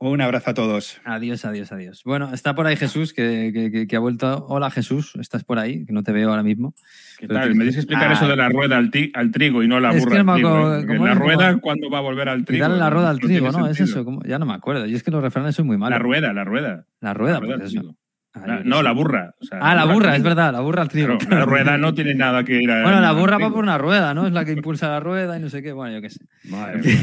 Un abrazo a todos. Adiós, adiós, adiós. Bueno, está por ahí Jesús, que, que- que- que ha vuelto. Hola, Jesús, estás por ahí, que no te veo ahora mismo. ¿Qué Pero tal? Me tienes que explicar Ah, eso de la rueda al, ti- al trigo y no la Es que burra no me al trigo. ¿eh? Porque ¿cómo la es? rueda. ¿cuándo va a volver al Y trigo? dale la rueda al trigo, ¿no? Es eso. ¿cómo? Ya no me acuerdo. Yo es que los refranes soy muy malo. La rueda, la rueda. La rueda, La rueda pues eso. La- no, la burra. o sea, Ah, la burra, es verdad, la burra al trigo. Claro, la rueda no tiene nada que ir a. Bueno, la burra va por una rueda, ¿no? Es la que impulsa la rueda y no sé qué. Bueno, yo qué sé. Madre mía.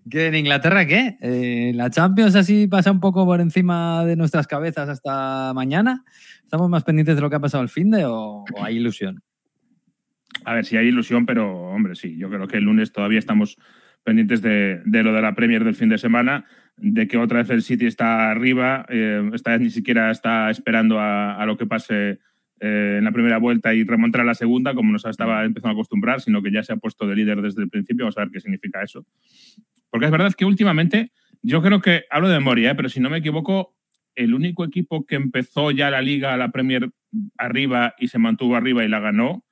¿Que en Inglaterra qué? Eh, ¿La Champions así pasa un poco por encima de nuestras cabezas hasta mañana? ¿Estamos más pendientes de lo que ha pasado el fin de o, o hay ilusión? A ver, si hay ilusión, pero hombre, sí, yo creo que el lunes todavía estamos pendientes de, de lo de la Premier del fin de semana, de que otra vez el City está arriba, eh, esta vez ni siquiera está esperando a, lo que pase eh, en la primera vuelta y remontar a la segunda, como nos estaba empezando a acostumbrar, sino que ya se ha puesto de líder desde el principio. Vamos a ver qué significa eso. Porque es verdad que últimamente, yo creo que, hablo de memoria, ¿eh? pero si no me equivoco, el único equipo que empezó ya la liga, la Premier arriba y se mantuvo arriba y la ganó,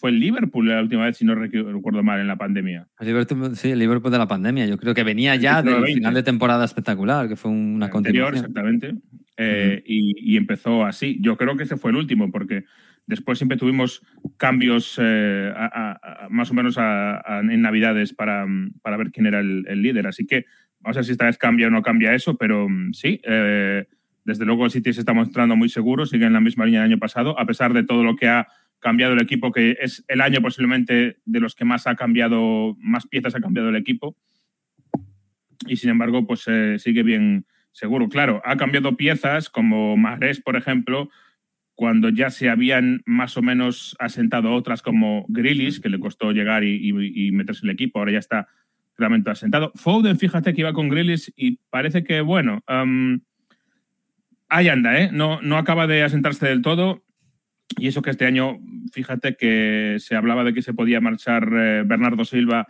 fue el Liverpool la última vez, si no recu- recuerdo mal, en la pandemia. El Liverpool, sí, el Liverpool de la pandemia. Yo creo que venía ya del 19-20. final de temporada espectacular, que fue una anterior, continuación. exactamente. Eh, y, y empezó así. Yo creo que ese fue el último, porque después siempre tuvimos cambios eh, a- a- a- más o menos en Navidades para, para ver quién era el, el líder. Así que vamos a ver si esta vez cambia o no cambia eso, pero mm, sí, eh, desde luego el City se está mostrando muy seguro, sigue en la misma línea del año pasado, a pesar de todo lo que ha cambiado el equipo, que es el año posiblemente de los que más ha cambiado, más piezas ha cambiado el equipo y sin embargo, pues eh, sigue bien seguro. Claro, ha cambiado piezas como Mahrez, por ejemplo, cuando ya se habían más o menos asentado otras como Grealish, que le costó llegar y, y- meterse en el equipo, ahora ya está claramente asentado. Foden, fíjate que iba con Grealish y parece que, bueno, am, ahí anda, ¿eh? No, no acaba de asentarse del todo. Y eso que este año, fíjate que se hablaba de que se podía marchar eh, Bernardo Silva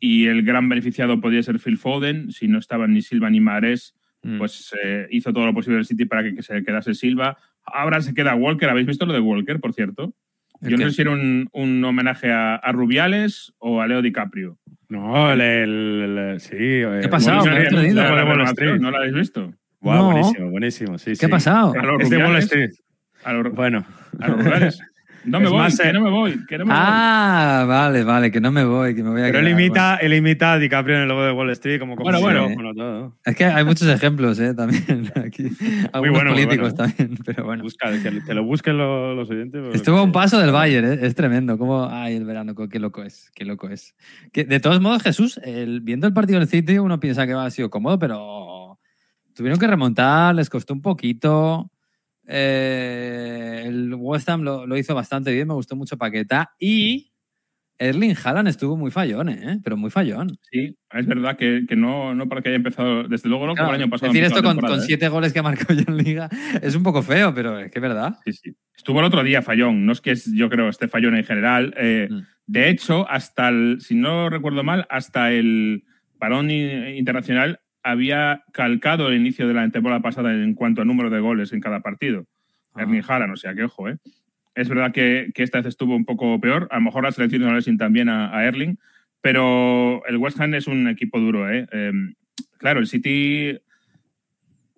y el gran beneficiado podía ser Phil Foden, si no estaban ni Silva ni Mahrez, Mm. pues eh, hizo todo lo posible el City para que, que se quedase Silva. Ahora se queda Walker, ¿habéis visto lo de Walker, por cierto? ¿El Yo no sé si era un, un homenaje a, a Rubiales o a Leo DiCaprio. No, el, el- el- sí. ¿Qué ha pasado? ¿No lo habéis visto? Guau, No. buenísimo, buenísimo. Sí, ¿Qué sí. ha pasado? A los Es de Wall Rubiales. Street. A los, Bueno. a los Rubiales. No me Es voy, más, que eh, no me voy, que no me voy. Ah, vale, vale, que no me voy, que me voy a Pero él quedar, imita, él imita a DiCaprio en el logo de Wall Street como Bueno, bueno. todo. Es que hay muchos ejemplos, ¿eh? También aquí. Algunos bueno, muy políticos bueno. también, pero bueno. Busca, que, que lo busquen los, los oyentes. porque- Estuvo a un paso del Bayern, ¿eh? es tremendo. Como, ay, el verano, qué loco es, qué loco es. Que, de todos modos, Jesús, el- viendo el partido del City, uno piensa que ha sido cómodo, pero tuvieron que remontar, les costó un poquito. Eh, el West Ham lo, lo hizo bastante bien, me gustó mucho Paqueta. Y Erling Haaland estuvo muy fallón, ¿eh? pero muy fallón. Sí, es verdad que, que no, no para que haya empezado, desde luego no como Claro, el año pasado. decir esto con, ¿eh? siete goles que ha marcado ya en Liga es un poco feo, pero es que es verdad. Sí, sí. Estuvo el otro día Fallón, no es que es, yo creo este Fallón en general. eh, Mm. De hecho, hasta el, si no recuerdo mal, hasta el parón internacional había calcado el inicio de la temporada pasada en cuanto a número de goles en cada partido. Ah. Erling Haaland, o sea que ojo, ¿eh? Es verdad que, que esta vez estuvo un poco peor. A lo mejor las selecciones no le sin también a, a Erling, pero el West Ham es un equipo duro, ¿eh? Eh, claro, el City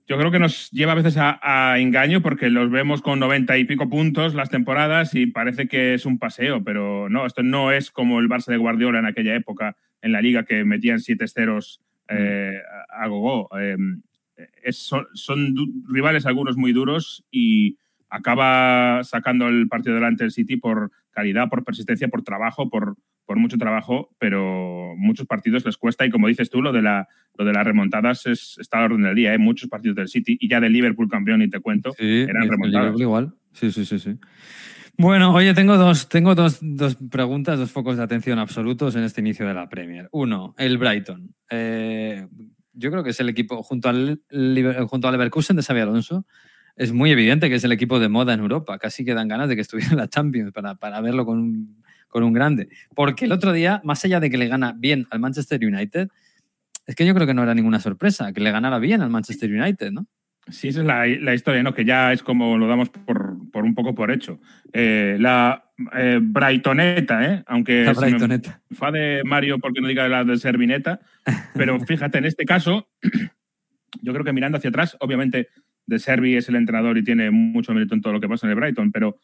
yo creo que nos lleva a veces a, a engaño porque los vemos con 90 y pico puntos las temporadas y parece que es un paseo, pero no, esto no es como el Barça de Guardiola en aquella época en la liga que metían siete ceros eh, a. Eh, es- son son du- rivales algunos muy duros y acaba sacando el partido delante del City por calidad, por persistencia, por trabajo, por, por mucho trabajo, pero muchos partidos les cuesta y como dices tú, lo de, la, lo de las remontadas es, está a la orden del día. Hay muchos partidos del City y ya del Liverpool campeón, y te cuento, Sí, eran remontadas. Liverpool igual. Sí, sí, sí, sí. Bueno, oye, tengo dos, tengo dos, dos preguntas, dos focos de atención absolutos en este inicio de la Premier. Uno, el Brighton. Eh, yo creo que es el equipo junto al, junto al Leverkusen de Xabi Alonso, es muy evidente que es el equipo de moda en Europa. Casi que dan ganas de que estuviera en la Champions para, para verlo con un, con un grande. Porque el otro día, más allá de que le gana bien al Manchester United, es que yo creo que no era ninguna sorpresa que le ganara bien al Manchester United, ¿no? Sí, esa es la, la historia, ¿no? Que ya es como lo damos por, por un poco por hecho. Eh, la eh, Brightoneta, ¿eh? Aunque La se me Brightoneta. de Mario porque no diga la de Servineta. Pero fíjate, en este caso, yo creo que mirando hacia atrás, obviamente de Servi es el entrenador y tiene mucho mérito en todo lo que pasa en el Brighton, pero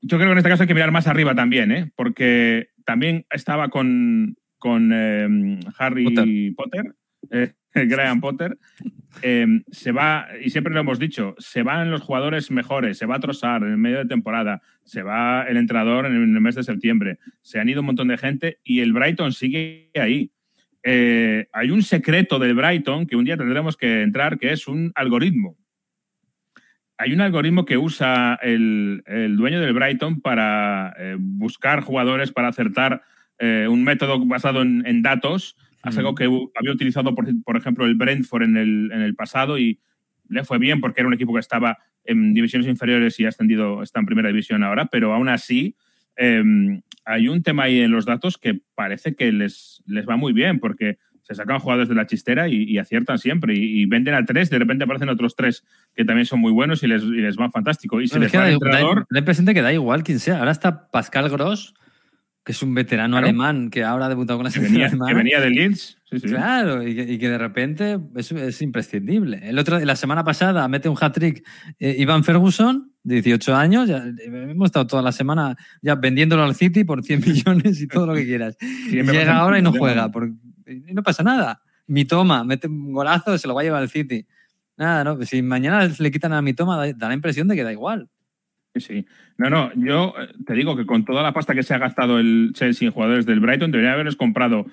yo creo que en este caso hay que mirar más arriba también, ¿eh? Porque también estaba con, con eh, Harry Potter, eh, Graham Potter. Eh, se va, y siempre lo hemos dicho, se van los jugadores mejores, se va a Trossard en el medio de temporada, se va el entrenador en el mes de septiembre, se han ido un montón de gente y el Brighton sigue ahí. Eh, hay un secreto del Brighton que un día tendremos que entrar, que es un algoritmo. Hay un algoritmo que usa el, el dueño del Brighton para eh, buscar jugadores, para acertar eh, un método basado en datos. Es algo que u- había utilizado, por, por ejemplo, el Brentford en el, en el pasado y le fue bien porque era un equipo que estaba en divisiones inferiores y ha ascendido, está en primera división ahora, pero aún así eh, hay un tema ahí en los datos que parece que les, les va muy bien porque se sacan jugadores de la chistera y, y aciertan siempre y, y venden a tres, de repente aparecen otros tres que también son muy buenos y les, y les van fantástico. Y se Bueno, les va da, el da- entrenador. da impresión de que da igual quién sea. Ahora está Pascal Gross, que es un veterano Claro. alemán que ahora ha debutado con la Que selección venía, alemana. que venía de Leeds. Sí, sí. Claro, y que, y que de repente es, es imprescindible. El otro, la semana pasada mete un hat-trick eh, Ivan Ferguson, de 18 años. Ya, eh, hemos estado toda la semana ya vendiéndolo al City por 100 millones y todo lo que quieras. Y llega ahora y no juega. por- y no pasa nada. Mi toma, mete un golazo, se lo va a llevar al City. Nada, no. Si mañana le quitan a mi toma, da, da la impresión de que da igual. Sí. No, no, yo eh, te digo que con toda la pasta que se ha gastado el Chelsea en jugadores del Brighton, debería haberles comprado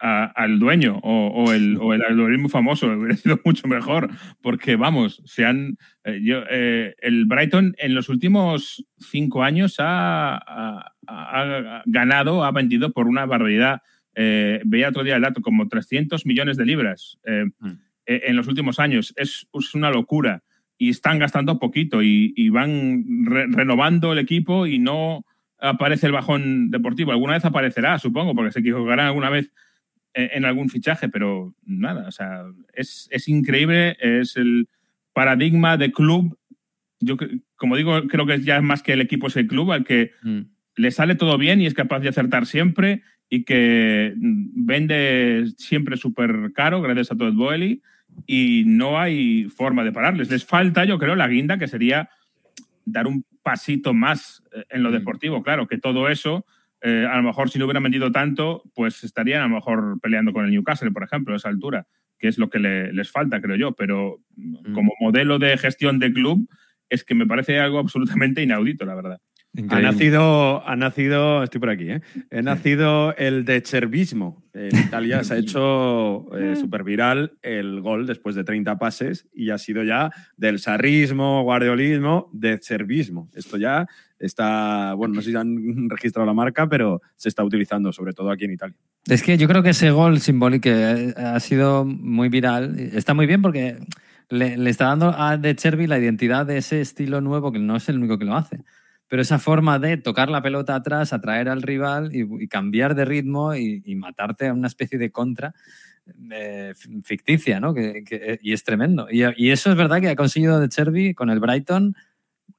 a- al dueño o, o el, o el algoritmo famoso, hubiera sido mucho mejor, porque vamos, se han. eh, yo, eh, el Brighton en los últimos cinco años ha, ha- ha ganado, ha vendido por una barbaridad. Eh, veía otro día el dato, como 300 millones de libras eh, eh, en los últimos años. Es, es una locura y están gastando poquito y, y van re- renovando el equipo y no aparece el bajón deportivo. Alguna vez aparecerá, supongo, porque se equivocarán alguna vez en algún fichaje, pero nada, o sea, es, es increíble, es el paradigma de club. Yo, como digo, creo que ya es más que el equipo es el club al que Mm. le sale todo bien y es capaz de acertar siempre y que vende siempre súper caro gracias a Todd Boehly y no hay forma de pararles. Les falta, yo creo, la guinda que sería dar un pasito más eh, en lo deportivo. Claro, que todo eso, eh, a lo mejor si no hubieran vendido tanto, pues estarían a lo mejor peleando con el Newcastle, por ejemplo, a esa altura, que es lo que le- les falta, creo yo. Pero mm, como modelo de gestión de club, es que me parece algo absolutamente inaudito, la verdad. Ha nacido, ha nacido, estoy por aquí, ¿eh? Ha nacido el de Cervismo. En Italia se ha hecho eh, súper viral el gol después de 30 pases y ha sido ya del sarrismo, guardiolismo, de Cervismo. Esto ya está, bueno, no sé si han registrado la marca, pero se está utilizando, sobre todo aquí en Italia. Es que yo creo que ese gol simbólico eh, ha sido muy viral. Está muy bien porque le, le está dando a De Chervi la identidad de ese estilo nuevo, que no es el único que lo hace. Pero esa forma de tocar la pelota atrás, atraer al rival y, y cambiar de ritmo y, y matarte a una especie de contra eh, ficticia, ¿no? Que- que- y es tremendo. Y, y eso es verdad que ha conseguido De Chervi con el Brighton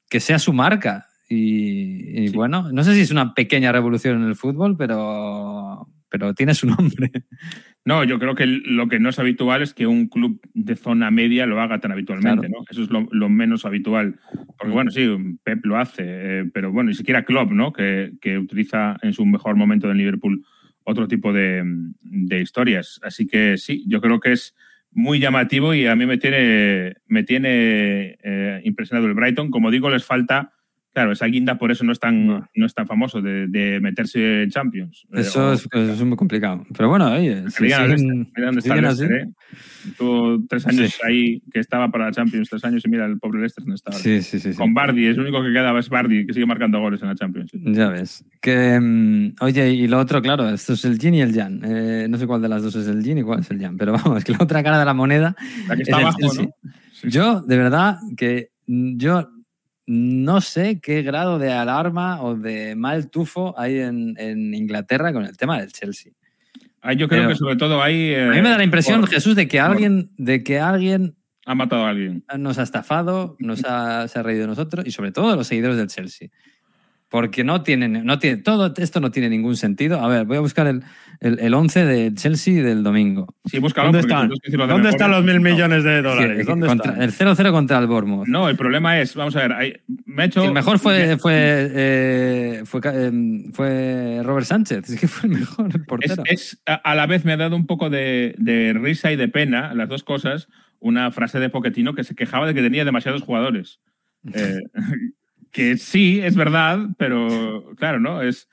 que sea su marca. Y, y bueno, no sé si es una pequeña revolución en el fútbol, pero, pero tiene su nombre. No, yo creo que lo que no es habitual es que un club de zona media lo haga tan habitualmente, Claro. ¿no? Eso es lo, lo menos habitual. Porque, bueno, sí, Pep lo hace, eh, pero bueno, ni siquiera Klopp, ¿no? Que, que utiliza en su mejor momento del Liverpool otro tipo de, de historias. Así que sí, yo creo que es muy llamativo y a mí me tiene, me tiene eh, impresionado el Brighton. Como digo, les falta, claro, esa guinda por eso no es tan, no es tan famoso de, de meterse en Champions. Eso o- es, eso es muy complicado. Pero bueno, oye, si siguen- mira dónde está el siguen así. Leicester, ¿eh? Tuvo tres años ahí que estaba para la Champions, tres años y mira el pobre Leicester no estaba. Sí, sí, sí, sí. Con Bardi, es lo único que quedaba, es Bardi, que sigue marcando goles en la Champions. Ya ves. Que, mm, oye, y lo otro, claro, esto es el yin y el yang. Eh, no sé cuál de las dos es el yin y cuál es el yang, pero vamos, que la otra cara de la moneda. La que está es el abajo. ¿no? Yo, de verdad, que yo no sé qué grado de alarma o de mal tufo hay en, en Inglaterra con el tema del Chelsea. Ah, yo creo Pero- que sobre todo hay. A mí me da la impresión, Jesús, de que alguien, de que alguien Ha matado a alguien. nos ha estafado, nos ha, se ha reído de nosotros y sobre todo de los seguidores del Chelsea. Porque no tienen, no tiene, todo esto no tiene ningún sentido. A ver, voy a buscar el, el, el 11 del Chelsea del domingo. Sí, búscalo. ¿Dónde porque están? que de ¿Dónde mejor. están los mil millones de Sí, dólares? ¿Dónde contra- el 0-0 contra el Bournemouth. No, el problema es, vamos a ver, hay- me he hecho. el mejor fue, fue, eh, fue, em, fue Robert Sánchez. Es que fue el mejor el portero. es- a, a la vez me ha dado un poco de, de risa y de pena, las dos cosas, una frase de Poquetino que se quejaba de que tenía demasiados jugadores. Eh, que sí, es verdad, pero claro, ¿no? Es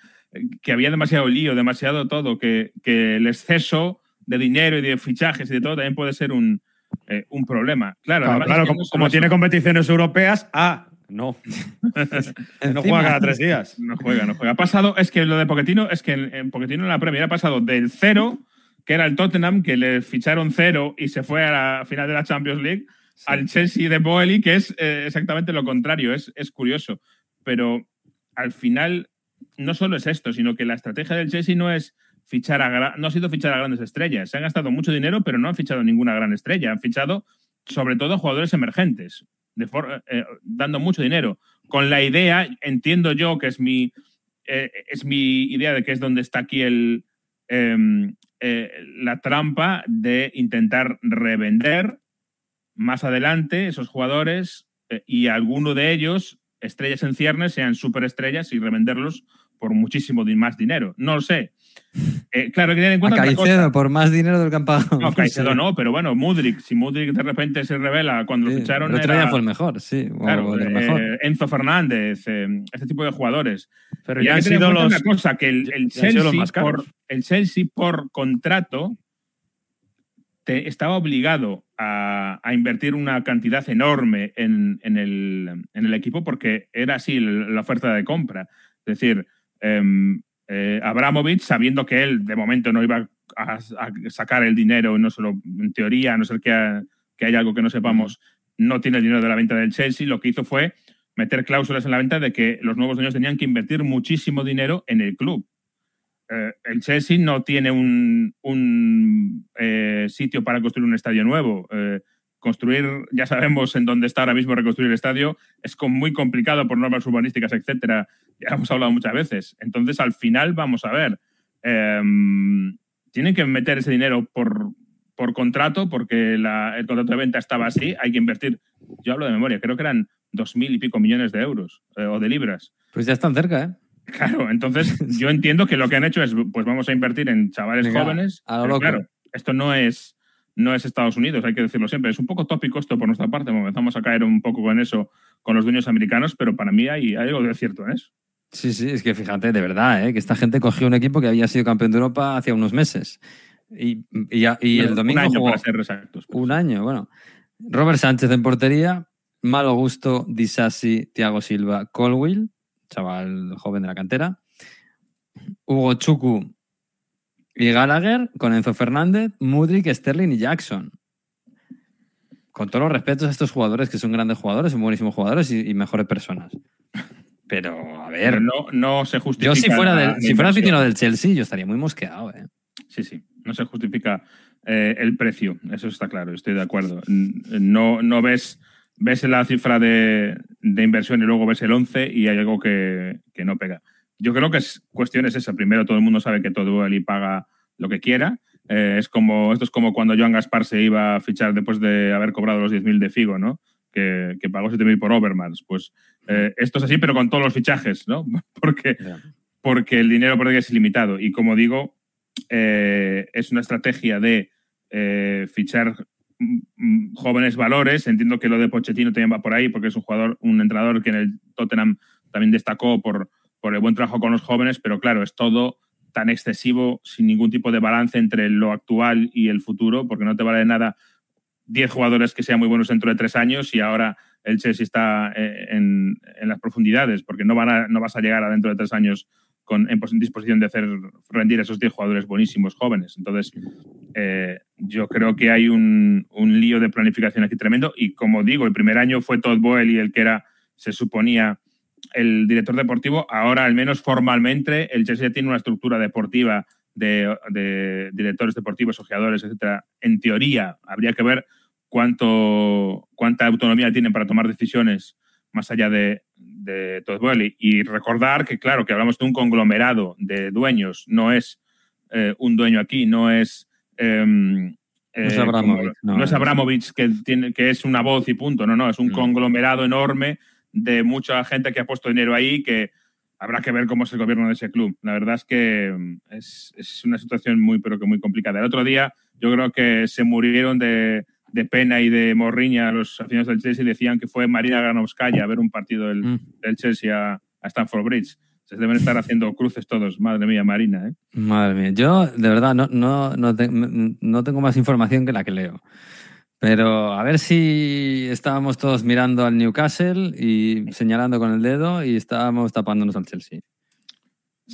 que había demasiado lío, demasiado todo, que, que el exceso de dinero y de fichajes y de todo también puede ser un, eh, un problema. Claro, Claro, claro, como, no como tiene competiciones europeas, ah, no. no juega cada tres días. No juega, no juega. Ha pasado, es que lo de Pochettino, es que en, en Pochettino en la Premier ha pasado del cero, que era el Tottenham, que le ficharon cero y se fue a la final de la Champions League, al Chelsea de Boeli, que es eh, exactamente lo contrario. Es, es curioso. Pero al final, no solo es esto, sino que la estrategia del Chelsea no es fichar a no ha sido fichar a grandes estrellas. Se han gastado mucho dinero, pero no han fichado ninguna gran estrella. Han fichado sobre todo jugadores emergentes, eh, dando mucho dinero. Con la idea, entiendo yo que es mi, eh, es mi idea de que es donde está aquí el, em, la trampa de intentar revender más adelante esos jugadores eh, y alguno de ellos, estrellas en ciernes, sean superestrellas y revenderlos por muchísimo más dinero. No lo sé. Eh, claro, hay que tener en A cuenta. Caicedo por más dinero del pagado. No, Caicedo no, pero bueno, Mudrik, si Mudrik de repente se revela cuando Sí, lo ficharon. el otro era- día fue el mejor, sí. o Claro, el eh. Enzo Fernández, eh, este tipo de jugadores. Pero Y han sido los. una cosa, que el, el los Chelsea, más por, el Chelsea por contrato te- estaba obligado a, invertir una cantidad enorme en, en el, en el equipo porque era así la oferta de compra. Es decir, em, eh, Abramovich, sabiendo que él de momento no iba a, sacar el dinero, no solo en teoría, a no ser que, que haya algo que no sepamos, no tiene el dinero de la venta del Chelsea, lo que hizo fue meter cláusulas en la venta de que los nuevos dueños tenían que invertir muchísimo dinero en el club. Eh, el Chelsea no tiene un, un, eh, sitio para construir un estadio nuevo. Eh, construir, ya sabemos en dónde está ahora mismo reconstruir el estadio, es muy complicado por normas urbanísticas, etcétera. Ya hemos hablado muchas veces. Entonces, al final, vamos a ver. em, tienen que meter ese dinero por, por contrato, porque la- el contrato de venta estaba así. Hay que invertir. Yo hablo de memoria, creo que eran dos mil y pico millones de euros o de libras. Pues ya están cerca, ¿eh? Claro, entonces yo entiendo que lo que han hecho es, pues vamos a invertir en chavales Venga, jóvenes. a lo pero loco. claro, esto no es, no es Estados Unidos, hay que decirlo siempre. Es un poco tópico esto por nuestra parte, empezamos a caer un poco con eso con los dueños americanos, pero para mí hay, hay algo de cierto en eso. Sí, sí, es que fíjate, de verdad, ¿eh? que esta gente cogió un equipo que había sido campeón de Europa hace unos meses. Y, y y el domingo un año jugó para ser exactos. un año, bueno. Robert Sánchez en portería, Malo Gusto, Disasi, Thiago Silva, Colwill, chaval joven de la cantera, Hugo Chuku y Gallagher, con Enzo Fernández, Mudrik, Sterling y Jackson. Con todos los respetos a estos jugadores, que son grandes jugadores, son buenísimos jugadores y, y mejores personas. Pero, a ver, Pero no, no se justifica. yo si fuera, del, si fuera aficionado del Chelsea, yo estaría muy mosqueado. ¿eh? Sí, sí, no se justifica eh, el precio, eso está claro, estoy de acuerdo. No, no ves, ves la cifra de, de inversión y luego ves el 11 y hay algo que, que no pega. Yo creo que es cuestión es esa. Primero, todo el mundo sabe que todo el paga lo que quiera. Eh, es como, esto es como cuando Joan Gaspar se iba a fichar después de haber cobrado los 10.000 de Figo, ¿no? Que, que pagó 7.000 por Overmars. Pues eh, esto es así, pero con todos los fichajes, ¿no? Porque, porque el dinero por es ilimitado. Y como digo, eh, es una estrategia de fichar jóvenes valores. Entiendo que lo de Pochettino también va por ahí, porque es un jugador, un entrenador que en el Tottenham también destacó por, por el buen trabajo con los jóvenes, pero claro, es todo tan excesivo, sin ningún tipo de balance entre lo actual y el futuro, porque no te vale nada 10 jugadores que sean muy buenos dentro de tres años y ahora el Chelsea está eh, en, en las profundidades, porque no, van a- no vas a llegar a dentro de tres años en pos- en disposición de hacer rendir a esos 10 jugadores buenísimos jóvenes. Entonces, eh, yo creo que hay un, un, lío de planificación aquí tremendo. Y como digo, el primer año fue Todd Boehly el que era, se suponía, el director deportivo. Ahora, al menos formalmente, el Chelsea tiene una estructura deportiva de, de directores deportivos, ojeadores, etcétera. En teoría, habría que ver cuánto, cuánta autonomía tienen para tomar decisiones más allá de, de Todd Boehly. Y recordar que, claro, que hablamos de un conglomerado de dueños, no es eh, un dueño aquí, no es. Eh, no es Abramovich, no, no es Abramovich que, tiene, que es una voz y punto, no, no, es un Mm. conglomerado enorme de mucha gente que ha puesto dinero ahí que habrá que ver cómo es el gobierno de ese club. La verdad es que mm, es, es una situación muy, pero que muy complicada. El otro día yo creo que se murieron de, de pena y de morriña los aficionados del Chelsea decían que fue Marina Granovskaya a ver un partido del, Mm. del Chelsea a, a Stamford Bridge. Se deben estar haciendo cruces todos. Madre mía, Marina. ¿eh? Madre mía, yo de verdad no, no, no, te- no tengo más información que la que leo. Pero a ver si estábamos todos mirando al Newcastle y señalando con el dedo y estábamos tapándonos al Chelsea.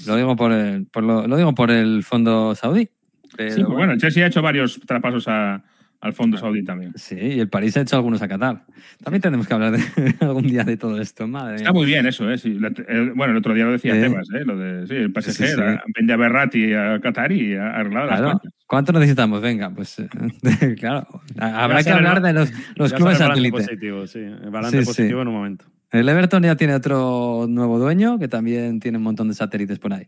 Lo digo por el, por lo, lo digo por el fondo saudí. Pero Sí, pues bueno, el Chelsea ha hecho varios traspasos a- al fondo saudí también. Sí, y el París ha hecho algunos a Qatar. También tenemos que hablar de, algún día de todo esto. Madre Está muy bien eso, ¿eh? Sí, la- el- bueno, el otro día lo decía Eh. Tebas, ¿eh? Lo de, sí, el PSG, Sí, sí. la- vende a Berratti a Qatar y ha arreglado las Claro. cuentas. ¿Cuánto necesitamos? Venga, pues claro. Habrá Ya que hablar el- de los, los clubes satélites. positivo, sí. El balance Sí, sí. positivo en un momento. El Everton ya tiene otro nuevo dueño que también tiene un montón de satélites por ahí.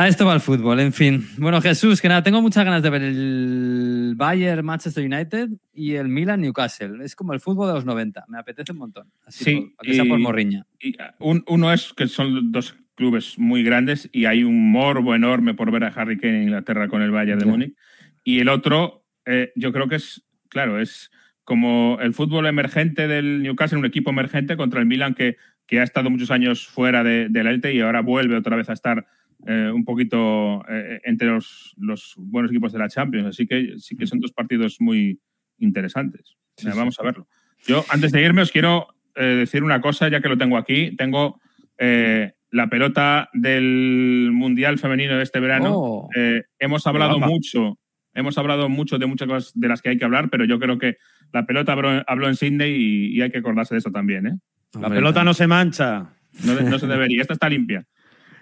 A esto va el fútbol, en fin. Bueno, Jesús, que nada, tengo muchas ganas de ver el Bayern Manchester United y el Milan Newcastle. Es como el fútbol de los 90, me apetece un montón. Así Sí, por- aunque sea por y- morriña. Y, un- uno es que son dos clubes muy grandes y hay un morbo enorme por ver a Harry Kane en Inglaterra con el Bayern de. Múnich. Y el otro, eh, yo creo que es, claro, es como el fútbol emergente del Newcastle, un equipo emergente contra el Milan que, que ha estado muchos años fuera de, de la élite y ahora vuelve otra vez a estar eh, un poquito eh, entre los, los buenos equipos de la Champions. Así que sí que son dos partidos muy interesantes. Sí, Eh, sí. Vamos a verlo. Yo, antes de irme, os quiero eh, decir una cosa, ya que lo tengo aquí. Tengo eh, la pelota del Mundial Femenino de este verano. Oh. Eh, hemos hablado Guapa. mucho, hemos hablado mucho de muchas cosas de las que hay que hablar, pero yo creo que la pelota habló, habló en Sydney y, y hay que acordarse de eso también. ¿eh? La Hombre, pelota no se mancha. No, no se debería. Esta está limpia.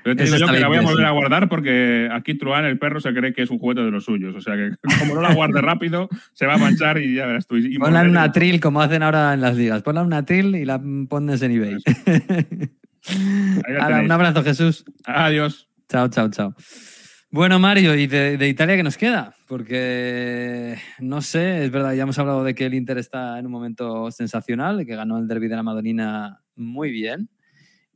Pero te digo yo que la voy a volver a guardar porque aquí Truán, el perro, se cree que es un juguete de los suyos. O sea que como no la guarde rápido, se va a manchar y ya verás tú. Y Ponla en morderé. una atril como hacen ahora en las ligas. Ponla en una atril y la pones en eBay. Un abrazo, Jesús. Adiós. Chao, chao, chao. Bueno, Mario, ¿y de, de Italia qué nos queda? Porque no sé, es verdad, ya hemos hablado de que el Inter está en un momento sensacional, que ganó el derby de la Madonina muy bien.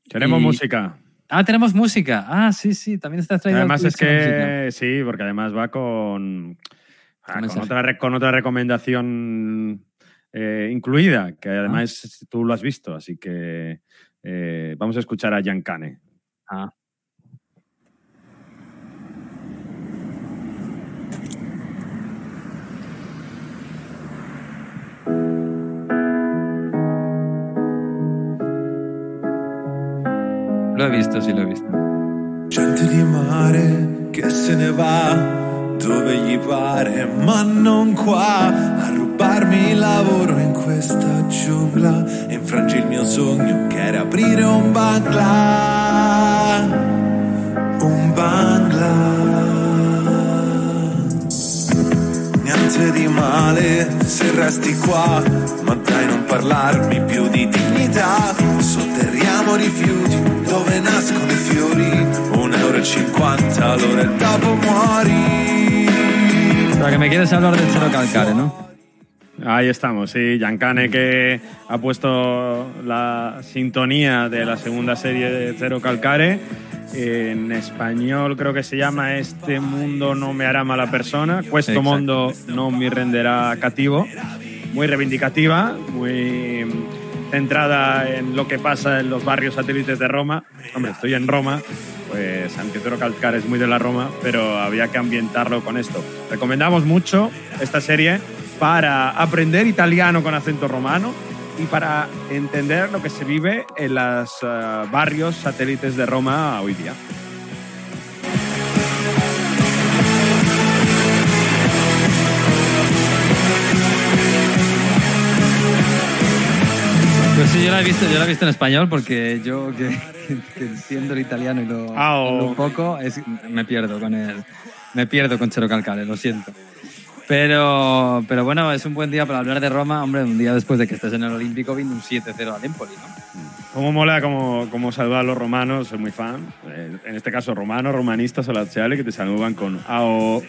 Tenemos Y- música. Ah, tenemos música. Ah, sí, sí, también está traído. Además es música. que sí, porque además va con, ah, con, otra, con otra recomendación eh, incluida, que además tú lo has visto, así que eh, vamos a escuchar a Giancane. Ah. Lo he visto, sí lo he visto. Gente di mare che se ne va dove gli pare, ma non qua a rubarmi il lavoro in questa giungla e infrangi il mio sogno che era aprire un bangla. Un bangla. Niente di male se resti qua, ma dai non parlarmi più di dignità. Sotterriamo rifiuti dove nascono i fiori, un euro e cinquanta, allora e dopo muori. Pero que me quieres hablar del Cero Calcare, ¿no? Ahí estamos, sí, Giancane que ha puesto la sintonía de la segunda serie de Cero Calcare. En español creo que se llama Este mundo no me hará mala persona, Questo Exacto. mondo no me renderá cativo. Muy reivindicativa, muy centrada en lo que pasa en los barrios satélites de Roma. Hombre, estoy en Roma, pues aunque Cero Calcare es muy de la Roma, pero había que ambientarlo con esto. Recomendamos mucho esta serie para aprender italiano con acento romano y para entender lo que se vive en los uh, eh, barrios satélites de Roma hoy día. Pues sí, yo la he visto, yo la he visto en español porque yo que, que entiendo el italiano y lo, oh. lo un poco, es, me pierdo con el, me pierdo con Chero Calcare, lo siento. Pero, pero bueno, es un buen día para hablar de Roma, hombre, un día después de que estés en el Olímpico viendo un 7-0 al Empoli, ¿no? Cómo mola, cómo saludar a los romanos, soy muy fan. Eh, en este caso, romanos, romanistas o laziali, que te saludan con AO.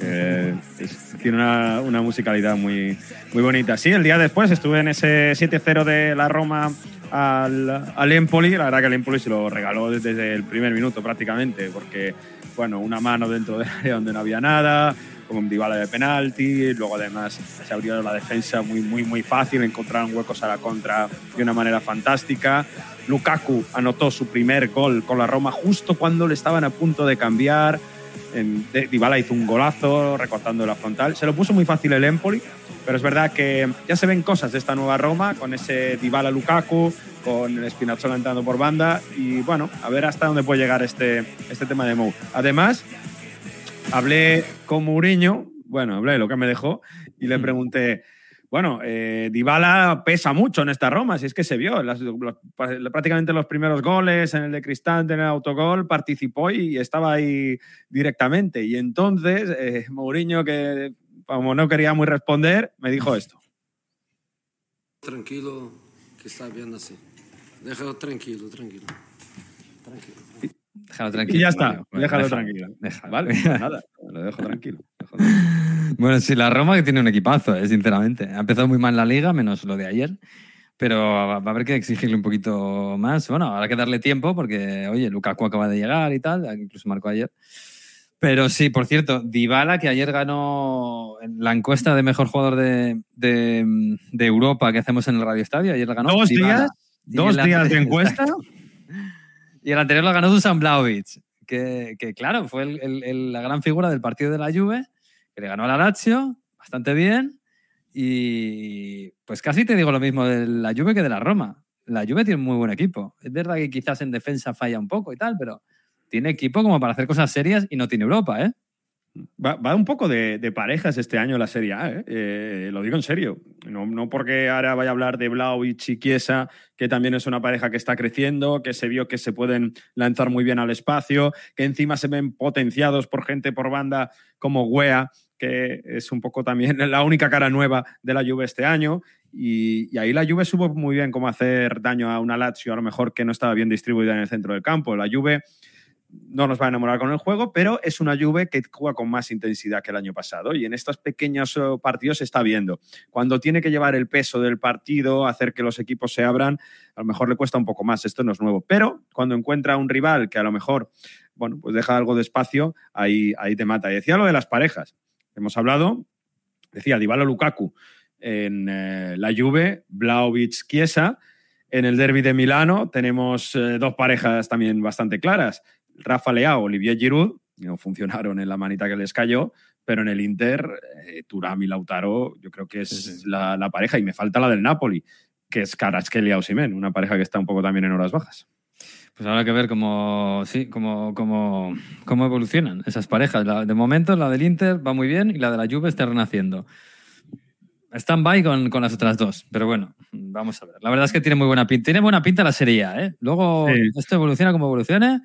eh, es- tiene una, una musicalidad muy, muy bonita. Sí, el día después estuve en ese 7-0 de la Roma al, al Empoli. La verdad que el Empoli se lo regaló desde el primer minuto prácticamente, porque, bueno, una mano dentro del área donde no había nada, como un Dybala de penalti, luego además se abrió la defensa muy, muy, muy fácil, encontraron huecos a la contra de una manera fantástica. Lukaku anotó su primer gol con la Roma justo cuando le estaban a punto de cambiar. Dybala hizo un golazo recortando la frontal. Se lo puso muy fácil el Empoli, pero es verdad que ya se ven cosas de esta nueva Roma con ese Dybala Lukaku, con el Spinazzola entrando por banda y bueno, a ver hasta dónde puede llegar este, este tema de Mou. Además, hablé con Mourinho, bueno, hablé de lo que me dejó y le pregunté, bueno, eh, Dybala pesa mucho en esta Roma, si es que se vio, las- los- prácticamente los primeros goles, en el de Cristante, en el autogol, participó y estaba ahí directamente. Y entonces, eh, Mourinho, que como no quería muy responder, me dijo esto. Tranquilo, que está bien así. Déjalo tranquilo, tranquilo. Tranquilo. Déjalo tranquilo. Y ya está. Bueno, déjalo déjalo, tranquilo. déjalo. Vale, nada, lo dejo tranquilo. Bueno, sí, la Roma que tiene un equipazo, eh, sinceramente. Ha empezado muy mal la liga, menos lo de ayer. Pero va a haber que exigirle un poquito más. Bueno, habrá que darle tiempo porque, oye, Lukaku acaba de llegar y tal, incluso marcó ayer. Pero sí, por cierto, Dybala, que ayer ganó la encuesta de mejor jugador de, de- de Europa que hacemos en el Radio Estadio, ayer la ganó. ¿Dos Dybala. días? ¿Dos días de encuesta? Y el anterior lo ganó Dusan Blaovic, que, que, claro, fue la gran figura del partido de la Juve, que le ganó a la Lazio bastante bien. Y pues casi te digo lo mismo de la Juve que de la Roma. La Juve tiene un muy buen equipo. Es verdad que quizás en defensa falla un poco y tal, pero tiene equipo como para hacer cosas serias y no tiene Europa, ¿eh? Va, va un poco de, de parejas este año la Serie A, ¿eh? Eh, lo digo en serio. No, no porque ahora vaya a hablar de Vlaovic y Chiesa, que también es una pareja que está creciendo, que se vio que se pueden lanzar muy bien al espacio, que encima se ven potenciados por gente por banda como Wea, que es un poco también la única cara nueva de la Juve este año. Y, y ahí la Juve supo muy bien cómo hacer daño a una Lazio, a lo mejor que no estaba bien distribuida en el centro del campo. La Juve no nos va a enamorar con el juego, pero es una Juve que juega con más intensidad que el año pasado y en estos pequeños eh, partidos se está viendo. Cuando tiene que llevar el peso del partido, hacer que los equipos se abran, a lo mejor le cuesta un poco más, esto no es nuevo, pero cuando encuentra un rival que a lo mejor, bueno, pues deja algo de espacio, ahí, ahí te mata. Y decía lo de las parejas. Hemos hablado, decía Dybala Lukaku en eh, la Juve, Vlaovic Chiesa. En el derby de Milano tenemos eh, dos parejas también bastante claras. Rafa Leao, Olivier Giroud, no funcionaron en la manita que les cayó, pero en el Inter, eh, Turam y Lautaro, yo creo que es La, la pareja. Y me falta la del Napoli, que es Kvaratskhelia Osimhen, una pareja que está un poco también en horas bajas. Pues habrá que ver cómo, sí, cómo, cómo, cómo evolucionan esas parejas. La- de momento, la del Inter va muy bien y la de la Juve está renaciendo. Stand-by con, con las otras dos, pero bueno, vamos a ver. La verdad es que tiene muy buena pinta. Tiene buena pinta la Serie A, ¿eh? Luego Sí. esto evoluciona como evolucione,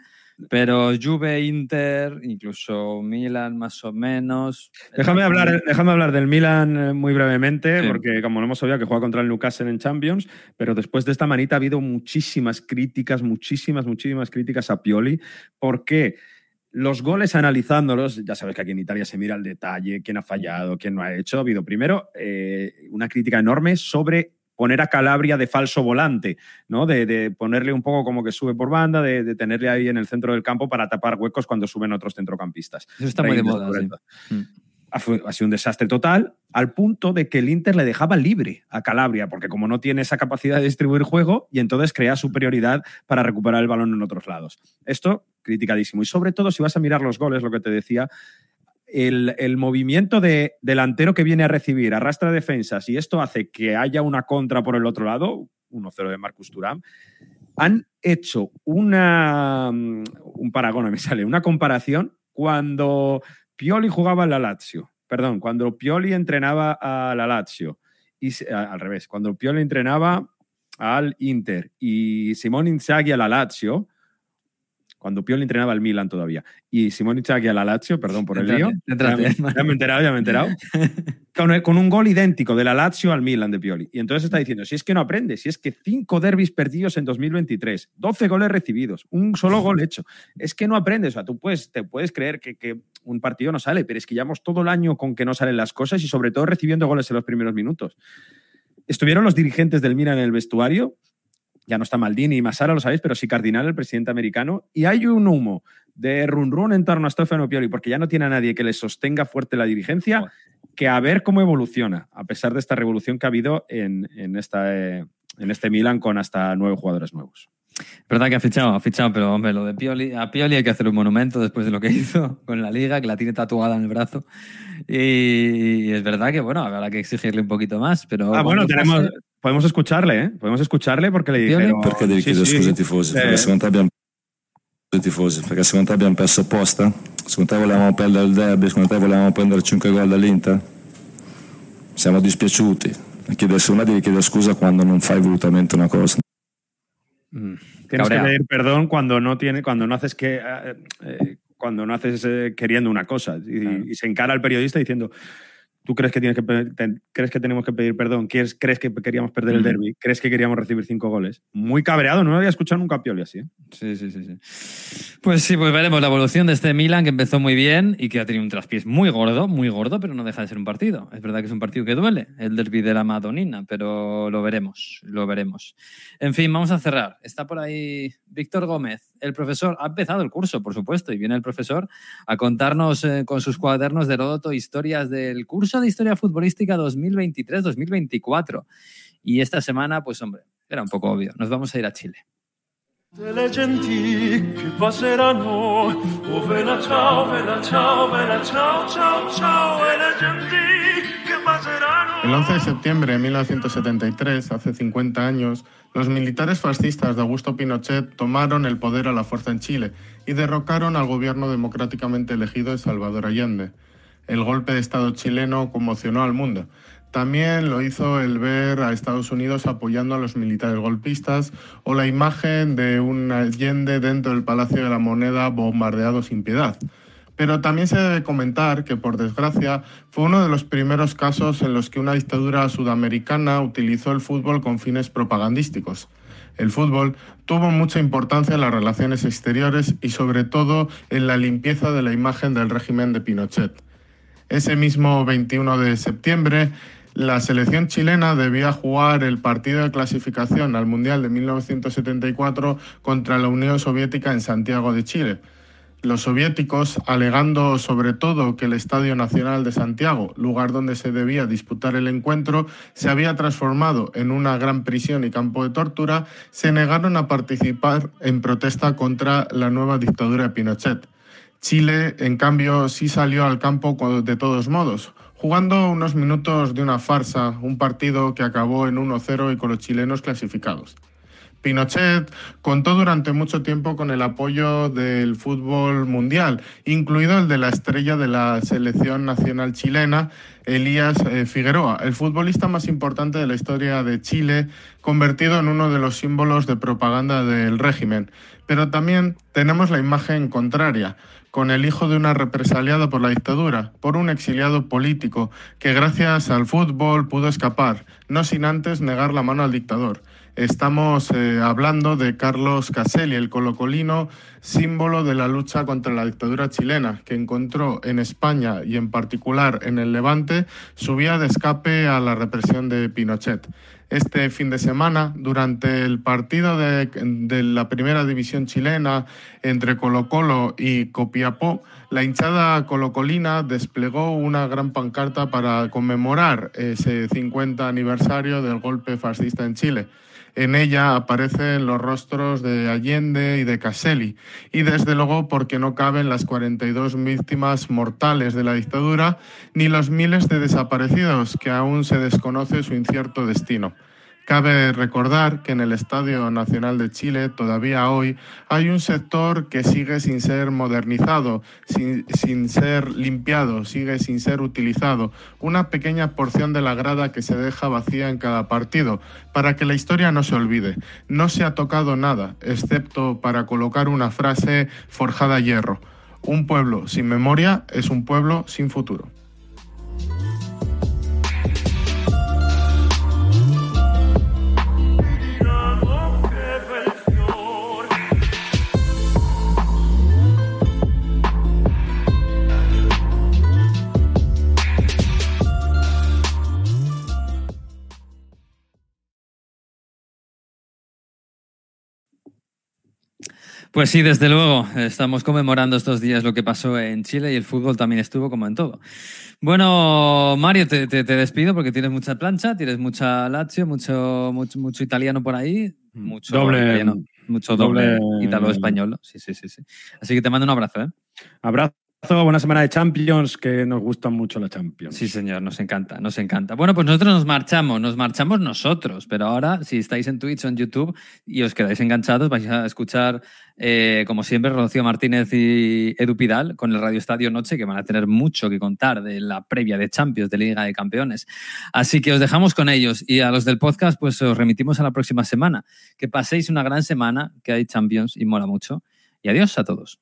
pero Juve, Inter, incluso Milan más o menos. Déjame hablar, déjame hablar del Milan eh, muy brevemente, Sí. porque como lo hemos oído, que juega contra el Newcastle en Champions, pero después de esta manita ha habido muchísimas críticas, muchísimas, muchísimas críticas a Pioli, porque los goles analizándolos, ya sabes que aquí en Italia se mira el detalle, quién ha fallado, quién no ha hecho. Ha habido primero eh, una crítica enorme sobre poner a Calabria de falso volante, ¿no? De, de ponerle un poco como que sube por banda, de, de tenerle ahí en el centro del campo para tapar huecos cuando suben otros centrocampistas. Eso está muy de moda, sí. Mm. Ha, ha sido un desastre total, al punto de que el Inter le dejaba libre a Calabria, porque como no tiene esa capacidad de distribuir juego, y entonces crea superioridad para recuperar el balón en otros lados. Esto, criticadísimo. Y sobre todo, si vas a mirar los goles, lo que te decía, el, movimiento de delantero que viene a recibir, arrastra defensas, y esto hace que haya una contra por el otro lado, 1-0 de Marcus Thuram, han hecho una, un paragón, me sale, una comparación cuando Pioli jugaba en la Lazio, perdón, cuando Pioli entrenaba a la Lazio, y al revés, cuando Pioli entrenaba al Inter y Simone Inzaghi a la Lazio, cuando Pioli entrenaba al Milan todavía, y Simone Inzaghi a la Lazio, perdón por el lío, ya, me he enterado, ya me he enterado, con, con un gol idéntico de la Lazio al Milan de Pioli. Y entonces está diciendo, si es que no aprende, si es que cinco derbis perdidos en 2023, 12 goles recibidos, un solo gol hecho, es que no aprendes. O sea, tú puedes, te puedes creer que, que un partido no sale, pero es que llevamos todo el año con que no salen las cosas y sobre todo recibiendo goles en los primeros minutos. Estuvieron los dirigentes del Milan en el vestuario, ya no está Maldini y Masara, lo sabéis, pero sí Cardinal, el presidente americano, y hay un humo de run run en torno a Stefano Pioli, porque ya no tiene a nadie que le sostenga fuerte la dirigencia, que a ver cómo evoluciona, a pesar de esta revolución que ha habido en, en esta, eh, en este Milan con hasta nueve jugadores nuevos. Verdad que ha fichado, ha fichado, pero hombre, lo de Pioli, a Pioli hay que hacer un monumento después de lo que hizo con la liga, que la tiene tatuada en el brazo. Y, es verdad que, bueno, habrá que exigirle un poquito más, pero... Ah, bueno, tenemos, pase- podemos escucharle, ¿eh? Podemos escucharle porque le dijeron... Perché devi Sì, chiedere sì. scusa ai tifosi? Eh, Perché secondo te abbiamo tifosi? Perché secondo te abbiamo perso apposta? Secondo te volevamo perdere il derby? Secondo te volevamo prendere 5 gol dall'Inter? Siamo dispiaciuti. Chiedere, secondo me devi chiedere scusa quando non fai volutamente una cosa. Tienes Cabreado. que pedir perdón cuando no tiene, cuando no haces que eh, eh, cuando no haces eh, queriendo una cosa y, y se encara al periodista diciendo ¿Tú crees que, tienes que, te- crees que tenemos que pedir perdón? ¿Quieres- ¿Crees que queríamos perder el derby? ¿Crees que queríamos recibir cinco goles? Muy cabreado, no lo había escuchado nunca a Pioli así. ¿eh? Sí, sí, sí, sí. Pues sí, pues veremos la evolución de este Milan que empezó muy bien y que ha tenido un traspiés muy gordo, muy gordo, pero no deja de ser un partido. Es verdad que es un partido que duele, el derby de la Madonina, pero lo veremos, lo veremos. En fin, vamos a cerrar. Está por ahí Víctor Gómez, el profesor. Ha empezado el curso, por supuesto, y viene el profesor a contarnos eh, con sus cuadernos de Heródoto historias del curso de Historia Futbolística 2023-2024. Y esta semana, pues hombre, era un poco obvio. Nos vamos a ir a Chile. El 11 de septiembre de 1973, hace 50 años, los militares fascistas de Augusto Pinochet tomaron el poder a la fuerza en Chile y derrocaron al gobierno democráticamente elegido de Salvador Allende. El golpe de Estado chileno conmocionó al mundo. También lo hizo el ver a Estados Unidos apoyando a los militares golpistas o la imagen de un Allende dentro del Palacio de la Moneda bombardeado sin piedad. Pero también se debe comentar que, por desgracia, fue uno de los primeros casos en los que una dictadura sudamericana utilizó el fútbol con fines propagandísticos. El fútbol tuvo mucha importancia en las relaciones exteriores y sobre todo en la limpieza de la imagen del régimen de Pinochet. Ese mismo 21 de septiembre, la selección chilena debía jugar el partido de clasificación al Mundial de 1974 contra la Unión Soviética en Santiago de Chile. Los soviéticos, alegando sobre todo que el Estadio Nacional de Santiago, lugar donde se debía disputar el encuentro, se había transformado en una gran prisión y campo de tortura, se negaron a participar en protesta contra la nueva dictadura de Pinochet. Chile, en cambio, sí salió al campo de todos modos, jugando unos minutos de una farsa, un partido que acabó en 1-0 y con los chilenos clasificados. Pinochet contó durante mucho tiempo con el apoyo del fútbol mundial, incluido el de la estrella de la selección nacional chilena, Elías eh, Figueroa, el futbolista más importante de la historia de Chile, convertido en uno de los símbolos de propaganda del régimen. Pero también tenemos la imagen contraria, con el hijo de una represaliada por la dictadura, por un exiliado político, que gracias al fútbol pudo escapar, no sin antes negar la mano al dictador. Estamos eh, hablando de Carlos Caselli, el colocolino, símbolo de la lucha contra la dictadura chilena, que encontró en España y en particular en el Levante su vía de escape a la represión de Pinochet. Este fin de semana, durante el partido de, de la primera división chilena entre Colo Colo y Copiapó, la hinchada colocolina desplegó una gran pancarta para conmemorar ese 50 aniversario del golpe fascista en Chile. En ella aparecen los rostros de Allende y de Caselli, y desde luego porque no caben las 42 víctimas mortales de la dictadura, ni los miles de desaparecidos que aún se desconoce su incierto destino. Cabe recordar que en el Estadio Nacional de Chile todavía hoy hay un sector que sigue sin ser modernizado, sin, sin, ser limpiado, sigue sin ser utilizado. Una pequeña porción de la grada que se deja vacía en cada partido, para que la historia no se olvide. No se ha tocado nada, excepto para colocar una frase forjada a hierro. Un pueblo sin memoria es un pueblo sin futuro. Pues sí, desde luego, estamos conmemorando estos días lo que pasó en Chile y el fútbol también estuvo como en todo. Bueno, Mario, te, te, te despido porque tienes mucha plancha, tienes mucha Lazio, mucho, mucho, mucho italiano por ahí, mucho Doble- italiano, mucho doble, doble- italo-español. Sí, sí, sí, sí. Así que te mando un abrazo, ¿eh? Abrazo, buena semana de Champions, que nos gustan mucho la Champions. Sí, señor, nos encanta, nos encanta. Bueno, pues nosotros nos marchamos, nos marchamos nosotros, pero ahora, si estáis en Twitch o en YouTube y os quedáis enganchados, vais a escuchar, eh, como siempre, Rocío Martínez y Edu Pidal con el Radio Estadio Noche, que van a tener mucho que contar de la previa de Champions, de Liga de Campeones. Así que os dejamos con ellos y a los del podcast, pues os remitimos a la próxima semana. Que paséis una gran semana, que hay Champions y mola mucho. Y adiós a todos.